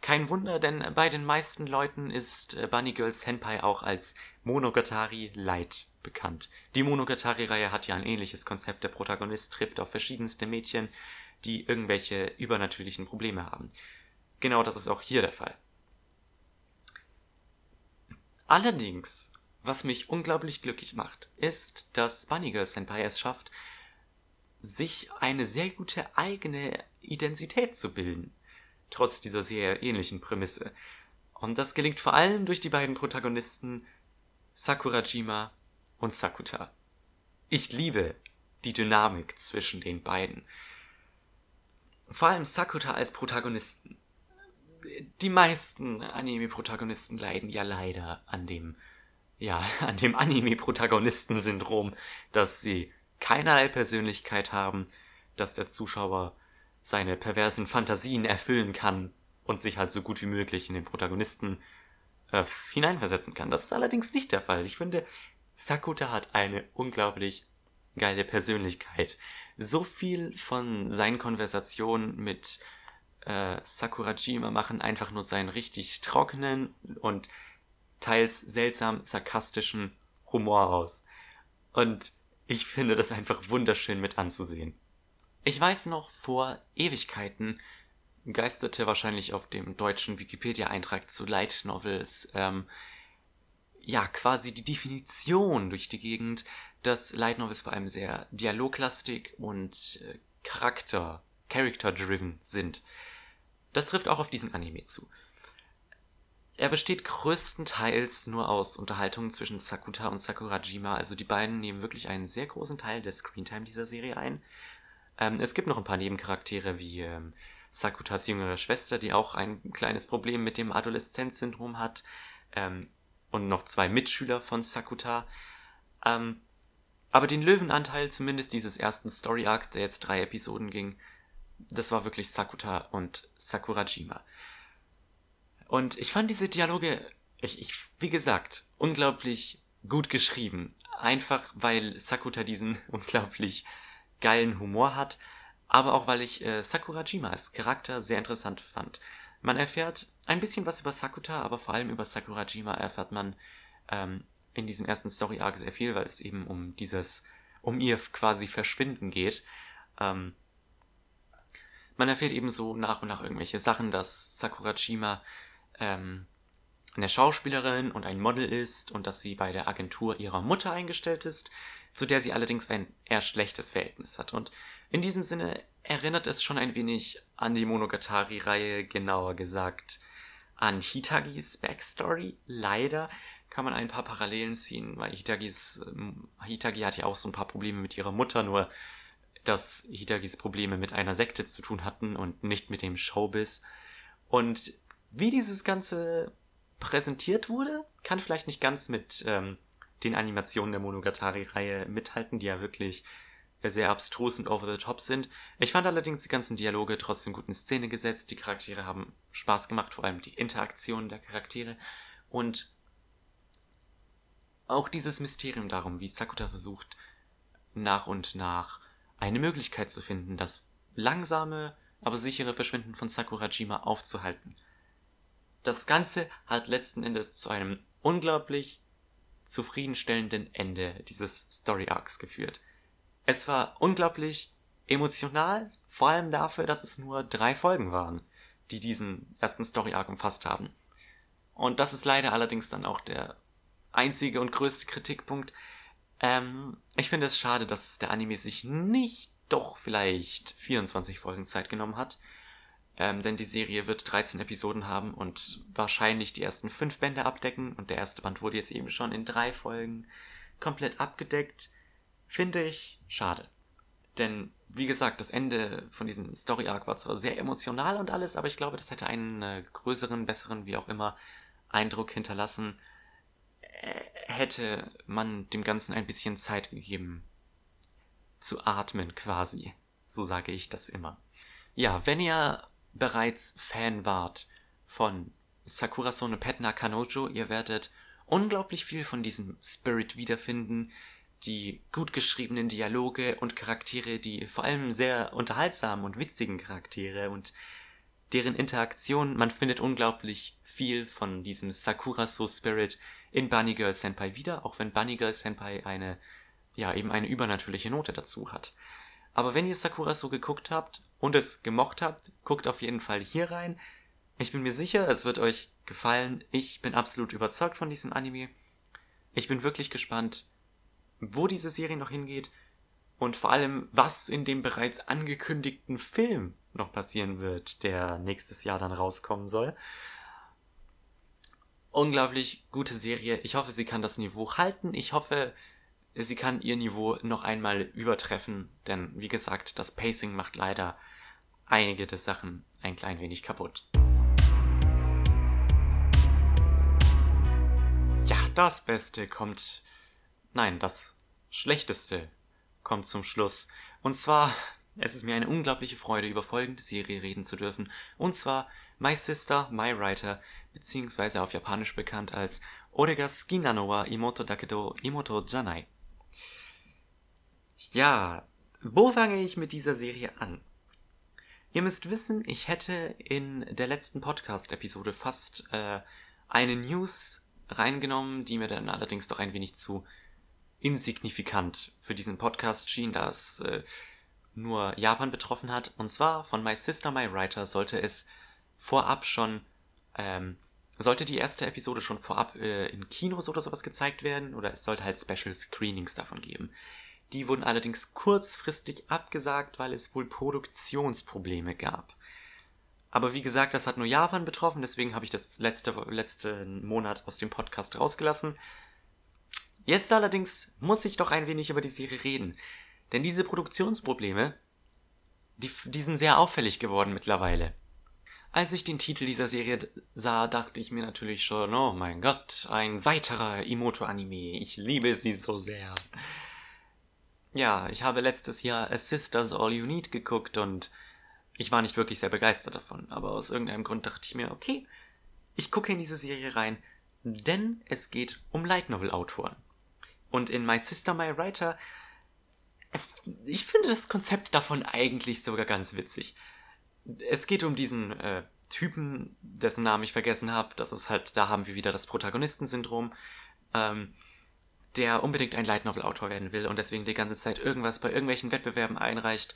Kein Wunder, denn bei den meisten Leuten ist äh, Bunny Girl Senpai auch als Monogatari Light bekannt. Die Monogatari-Reihe hat ja ein ähnliches Konzept. Der Protagonist trifft auf verschiedenste Mädchen, die irgendwelche übernatürlichen Probleme haben. Genau das ist auch hier der Fall. Allerdings was mich unglaublich glücklich macht, ist, dass Bunny Girl Senpai es schafft, sich eine sehr gute eigene Identität zu bilden, trotz dieser sehr ähnlichen Prämisse. Und das gelingt vor allem durch die beiden Protagonisten Sakurajima und Sakuta. Ich liebe die Dynamik zwischen den beiden. Vor allem Sakuta als Protagonisten. Die meisten Anime-Protagonisten leiden ja leider an dem ja, an dem Anime-Protagonisten-Syndrom, dass sie keinerlei Persönlichkeit haben, dass der Zuschauer seine perversen Fantasien erfüllen kann und sich halt so gut wie möglich in den Protagonisten äh, hineinversetzen kann. Das ist allerdings nicht der Fall. Ich finde, Sakuta hat eine unglaublich geile Persönlichkeit. So viel von seinen Konversationen mit äh, Sakurajima machen einfach nur seinen richtig trockenen und teils seltsam sarkastischen Humor aus. Und ich finde das einfach wunderschön mit anzusehen. Ich weiß noch, vor Ewigkeiten geisterte wahrscheinlich auf dem deutschen Wikipedia-Eintrag zu Light Novels ähm, ja quasi die Definition durch die Gegend, dass Light Novels vor allem sehr dialoglastig und äh, Charakter, Character-driven sind. Das trifft auch auf diesen Anime zu. Er besteht größtenteils nur aus Unterhaltungen zwischen Sakuta und Sakurajima, also die beiden nehmen wirklich einen sehr großen Teil der Screentime dieser Serie ein. Ähm, es gibt noch ein paar Nebencharaktere wie ähm, Sakutas jüngere Schwester, die auch ein kleines Problem mit dem Adoleszenzsyndrom hat. Ähm, und noch zwei Mitschüler von Sakuta. Ähm, aber den Löwenanteil zumindest dieses ersten Story Arcs, der jetzt drei Episoden ging, das war wirklich Sakuta und Sakurajima. Und ich fand diese Dialoge, ich, ich, wie gesagt, unglaublich gut geschrieben. Einfach weil Sakuta diesen unglaublich geilen Humor hat, aber auch weil ich äh, Sakurajima als Charakter sehr interessant fand. Man erfährt ein bisschen was über Sakuta, aber vor allem über Sakurajima erfährt man ähm, in diesem ersten Story Arc sehr viel, weil es eben um dieses, um ihr quasi Verschwinden geht. Ähm, man erfährt eben so nach und nach irgendwelche Sachen, dass Sakurajima ähm, eine Schauspielerin und ein Model ist und dass sie bei der Agentur ihrer Mutter eingestellt ist, zu der sie allerdings ein eher schlechtes Verhältnis hat. Und in diesem Sinne erinnert es schon ein wenig an die Monogatari-Reihe, genauer gesagt an Hitagis Backstory. Leider kann man ein paar Parallelen ziehen, weil Hitagis, ähm, Hitagi hat ja auch so ein paar Probleme mit ihrer Mutter, nur dass Hitagis Probleme mit einer Sekte zu tun hatten und nicht mit dem Showbiz. Und wie dieses Ganze präsentiert wurde, kann vielleicht nicht ganz mit ähm, den Animationen der Monogatari-Reihe mithalten, die ja wirklich sehr abstrus und over the top sind. Ich fand allerdings die ganzen Dialoge trotzdem gut in Szene gesetzt. Die Charaktere haben Spaß gemacht, vor allem die Interaktion der Charaktere. Und auch dieses Mysterium darum, wie Sakuta versucht, nach und nach eine Möglichkeit zu finden, das langsame, aber sichere Verschwinden von Sakurajima aufzuhalten. Das Ganze hat letzten Endes zu einem unglaublich zufriedenstellenden Ende dieses Story Arcs geführt. Es war unglaublich emotional, vor allem dafür, dass es nur drei Folgen waren, die diesen ersten Story Arc umfasst haben. Und das ist leider allerdings dann auch der einzige und größte Kritikpunkt. Ähm, ich finde es schade, dass der Anime sich nicht doch vielleicht 24 Folgen Zeit genommen hat. Ähm, denn die Serie wird 13 Episoden haben und wahrscheinlich die ersten fünf Bände abdecken. Und der erste Band wurde jetzt eben schon in drei Folgen komplett abgedeckt. Finde ich schade. Denn, wie gesagt, das Ende von diesem Story Arc war zwar sehr emotional und alles, aber ich glaube, das hätte einen äh, größeren, besseren, wie auch immer, Eindruck hinterlassen, äh, hätte man dem Ganzen ein bisschen Zeit gegeben zu atmen quasi. So sage ich das immer. Ja, wenn ihr bereits Fan wart von Sakura Sone Petna Kanojo, ihr werdet unglaublich viel von diesem Spirit wiederfinden, die gut geschriebenen Dialoge und Charaktere, die vor allem sehr unterhaltsamen und witzigen Charaktere und deren Interaktion, man findet unglaublich viel von diesem Sakura So Spirit in Bunny Girl Senpai wieder, auch wenn Bunny Girl Senpai eine, ja, eben eine übernatürliche Note dazu hat. Aber wenn ihr Sakura so geguckt habt und es gemocht habt, guckt auf jeden Fall hier rein. Ich bin mir sicher, es wird euch gefallen. Ich bin absolut überzeugt von diesem Anime. Ich bin wirklich gespannt, wo diese Serie noch hingeht und vor allem, was in dem bereits angekündigten Film noch passieren wird, der nächstes Jahr dann rauskommen soll. Unglaublich gute Serie. Ich hoffe, sie kann das Niveau halten. Ich hoffe, sie kann ihr Niveau noch einmal übertreffen, denn wie gesagt, das Pacing macht leider einige der Sachen ein klein wenig kaputt. Ja, das Beste kommt. Nein, das Schlechteste kommt zum Schluss. Und zwar, es ist mir eine unglaubliche Freude, über folgende Serie reden zu dürfen. Und zwar My Sister, My Writer, beziehungsweise auf Japanisch bekannt als Orega Skinanowa Imoto Dakedo Imoto Janai. Ja, wo fange ich mit dieser Serie an? Ihr müsst wissen, ich hätte in der letzten Podcast-Episode fast äh, eine News reingenommen, die mir dann allerdings doch ein wenig zu insignifikant für diesen Podcast schien, da es äh, nur Japan betroffen hat. Und zwar von My Sister, My Writer sollte es vorab schon, ähm, sollte die erste Episode schon vorab äh, in Kinos oder sowas gezeigt werden, oder es sollte halt Special Screenings davon geben. Die wurden allerdings kurzfristig abgesagt, weil es wohl Produktionsprobleme gab. Aber wie gesagt, das hat nur Japan betroffen, deswegen habe ich das letzte, letzten Monat aus dem Podcast rausgelassen. Jetzt allerdings muss ich doch ein wenig über die Serie reden. Denn diese Produktionsprobleme die, die sind sehr auffällig geworden mittlerweile. Als ich den Titel dieser Serie sah, dachte ich mir natürlich schon, oh mein Gott, ein weiterer Imoto-Anime. Ich liebe sie so sehr. Ja, ich habe letztes Jahr A Sister's All You Need geguckt und ich war nicht wirklich sehr begeistert davon, aber aus irgendeinem Grund dachte ich mir, okay, ich gucke in diese Serie rein, denn es geht um Light Novel Autoren. Und in My Sister My Writer, ich finde das Konzept davon eigentlich sogar ganz witzig es geht um diesen äh, Typen, dessen Namen ich vergessen habe. Das ist halt, da haben wir wieder das Protagonistensyndrom, ähm, der unbedingt ein Light Novel Autor werden will und deswegen die ganze Zeit irgendwas bei irgendwelchen Wettbewerben einreicht.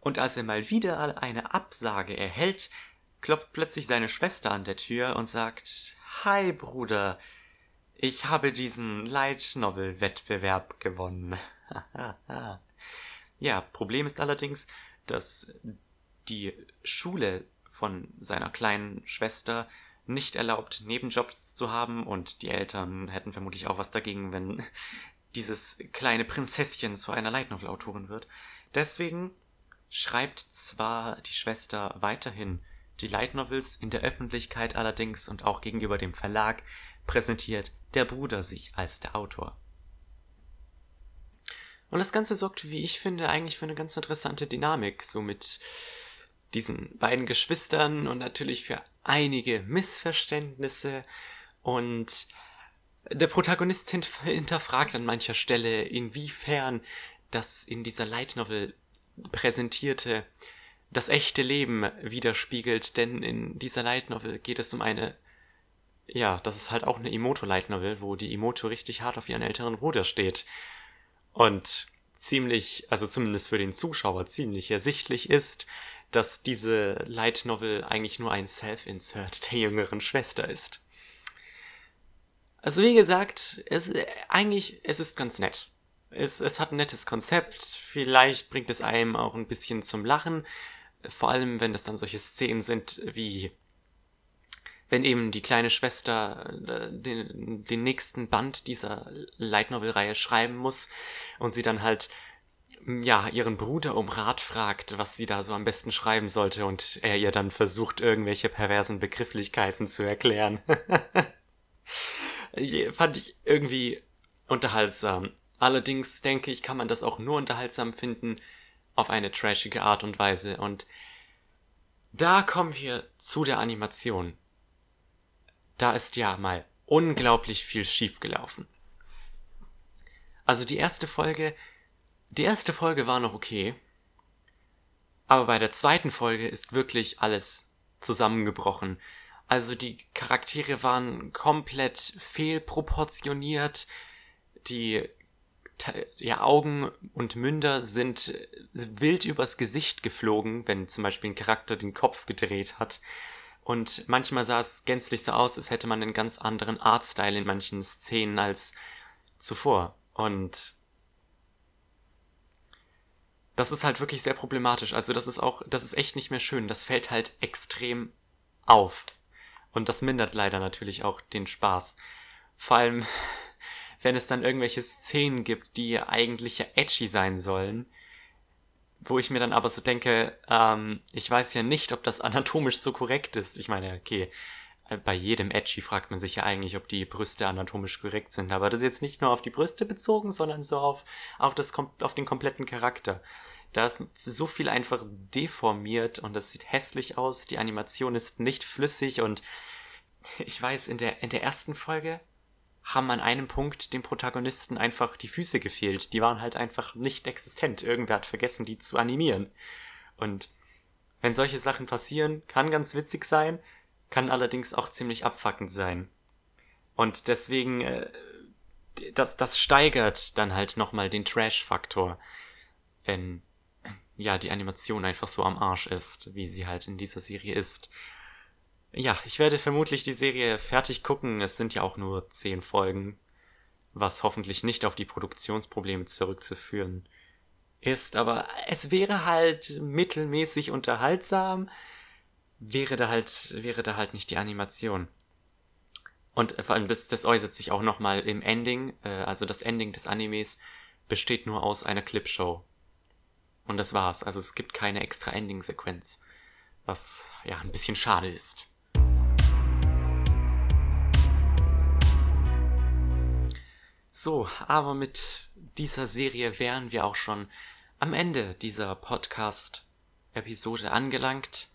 Und als er mal wieder eine Absage erhält, klopft plötzlich seine Schwester an der Tür und sagt, Hi Bruder, ich habe diesen Light Novel Wettbewerb gewonnen. ja, Problem ist allerdings, dass die Schule von seiner kleinen Schwester nicht erlaubt, Nebenjobs zu haben und die Eltern hätten vermutlich auch was dagegen, wenn dieses kleine Prinzesschen zu einer Light Novel Autorin wird. Deswegen schreibt zwar die Schwester weiterhin die Light Novels in der Öffentlichkeit allerdings und auch gegenüber dem Verlag präsentiert der Bruder sich als der Autor. Und das Ganze sorgt, wie ich finde, eigentlich für eine ganz interessante Dynamik, so mit diesen beiden Geschwistern und natürlich für einige Missverständnisse und der Protagonist hinterfragt an mancher Stelle, inwiefern das in dieser Light Novel präsentierte das echte Leben widerspiegelt, denn in dieser Light Novel geht es um eine, ja, das ist halt auch eine Emoto Light Novel, wo die Emoto richtig hart auf ihren älteren Bruder steht. Und ziemlich, also zumindest für den Zuschauer ziemlich ersichtlich ist, dass diese Light Novel eigentlich nur ein Self-Insert der jüngeren Schwester ist. Also wie gesagt, es eigentlich es ist ganz nett. Es, es hat ein nettes Konzept, vielleicht bringt es einem auch ein bisschen zum Lachen, vor allem wenn das dann solche Szenen sind wie wenn eben die kleine Schwester äh, den, den nächsten Band dieser Light Novel Reihe schreiben muss und sie dann halt ja, ihren Bruder um Rat fragt, was sie da so am besten schreiben sollte und er ihr dann versucht, irgendwelche perversen Begrifflichkeiten zu erklären. Fand ich irgendwie unterhaltsam. Allerdings denke ich, kann man das auch nur unterhaltsam finden auf eine trashige Art und Weise und da kommen wir zu der Animation. Da ist ja mal unglaublich viel schiefgelaufen. Also die erste Folge die erste Folge war noch okay. Aber bei der zweiten Folge ist wirklich alles zusammengebrochen. Also die Charaktere waren komplett fehlproportioniert. Die ja, Augen und Münder sind wild übers Gesicht geflogen, wenn zum Beispiel ein Charakter den Kopf gedreht hat. Und manchmal sah es gänzlich so aus, als hätte man einen ganz anderen Artstyle in manchen Szenen als zuvor. Und das ist halt wirklich sehr problematisch. Also das ist auch, das ist echt nicht mehr schön. Das fällt halt extrem auf. Und das mindert leider natürlich auch den Spaß. Vor allem, wenn es dann irgendwelche Szenen gibt, die eigentlich ja edgy sein sollen, wo ich mir dann aber so denke, ähm, ich weiß ja nicht, ob das anatomisch so korrekt ist. Ich meine, okay, äh, bei jedem Edgy fragt man sich ja eigentlich, ob die Brüste anatomisch korrekt sind. Aber das ist jetzt nicht nur auf die Brüste bezogen, sondern so auf, auf, das, auf den kompletten Charakter. Da ist so viel einfach deformiert und das sieht hässlich aus. Die Animation ist nicht flüssig und ich weiß, in der, in der ersten Folge haben an einem Punkt dem Protagonisten einfach die Füße gefehlt. Die waren halt einfach nicht existent. Irgendwer hat vergessen, die zu animieren. Und wenn solche Sachen passieren, kann ganz witzig sein, kann allerdings auch ziemlich abfuckend sein. Und deswegen, äh, das, das steigert dann halt nochmal den Trash-Faktor, wenn ja, die Animation einfach so am Arsch ist, wie sie halt in dieser Serie ist. Ja, ich werde vermutlich die Serie fertig gucken. Es sind ja auch nur zehn Folgen, was hoffentlich nicht auf die Produktionsprobleme zurückzuführen ist. Aber es wäre halt mittelmäßig unterhaltsam, wäre da halt, wäre da halt nicht die Animation. Und vor allem, das, das äußert sich auch nochmal im Ending. Äh, also das Ending des Animes besteht nur aus einer Clipshow. Und das war's. Also es gibt keine extra Ending-Sequenz. Was ja ein bisschen schade ist. So, aber mit dieser Serie wären wir auch schon am Ende dieser Podcast-Episode angelangt.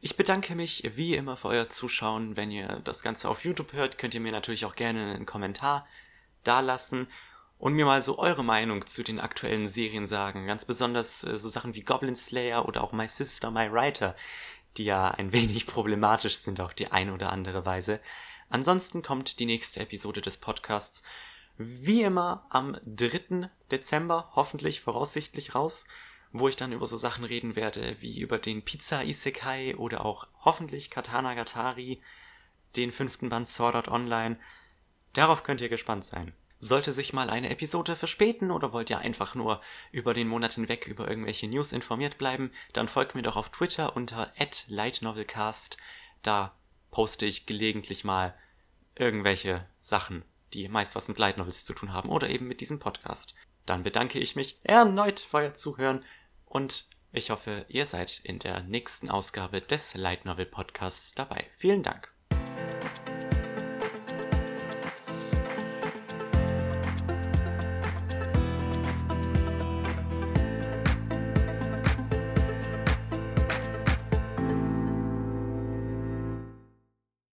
Ich bedanke mich wie immer für euer Zuschauen. Wenn ihr das Ganze auf YouTube hört, könnt ihr mir natürlich auch gerne einen Kommentar dalassen und mir mal so eure Meinung zu den aktuellen Serien sagen. Ganz besonders äh, so Sachen wie Goblin Slayer oder auch My Sister, My Writer, die ja ein wenig problematisch sind auf die eine oder andere Weise. Ansonsten kommt die nächste Episode des Podcasts wie immer am 3. Dezember, hoffentlich voraussichtlich raus, wo ich dann über so Sachen reden werde, wie über den Pizza Isekai oder auch hoffentlich Katana Gatari, den fünften Band Sword Art Online. Darauf könnt ihr gespannt sein. Sollte sich mal eine Episode verspäten oder wollt ihr einfach nur über den Monat hinweg über irgendwelche News informiert bleiben, dann folgt mir doch auf Twitter unter @lightnovelcast. Da poste ich gelegentlich mal irgendwelche Sachen, die meist was mit Light Novels zu tun haben oder eben mit diesem Podcast. Dann bedanke ich mich erneut für euer Zuhören und ich hoffe, ihr seid in der nächsten Ausgabe des Light Novel Podcasts dabei. Vielen Dank.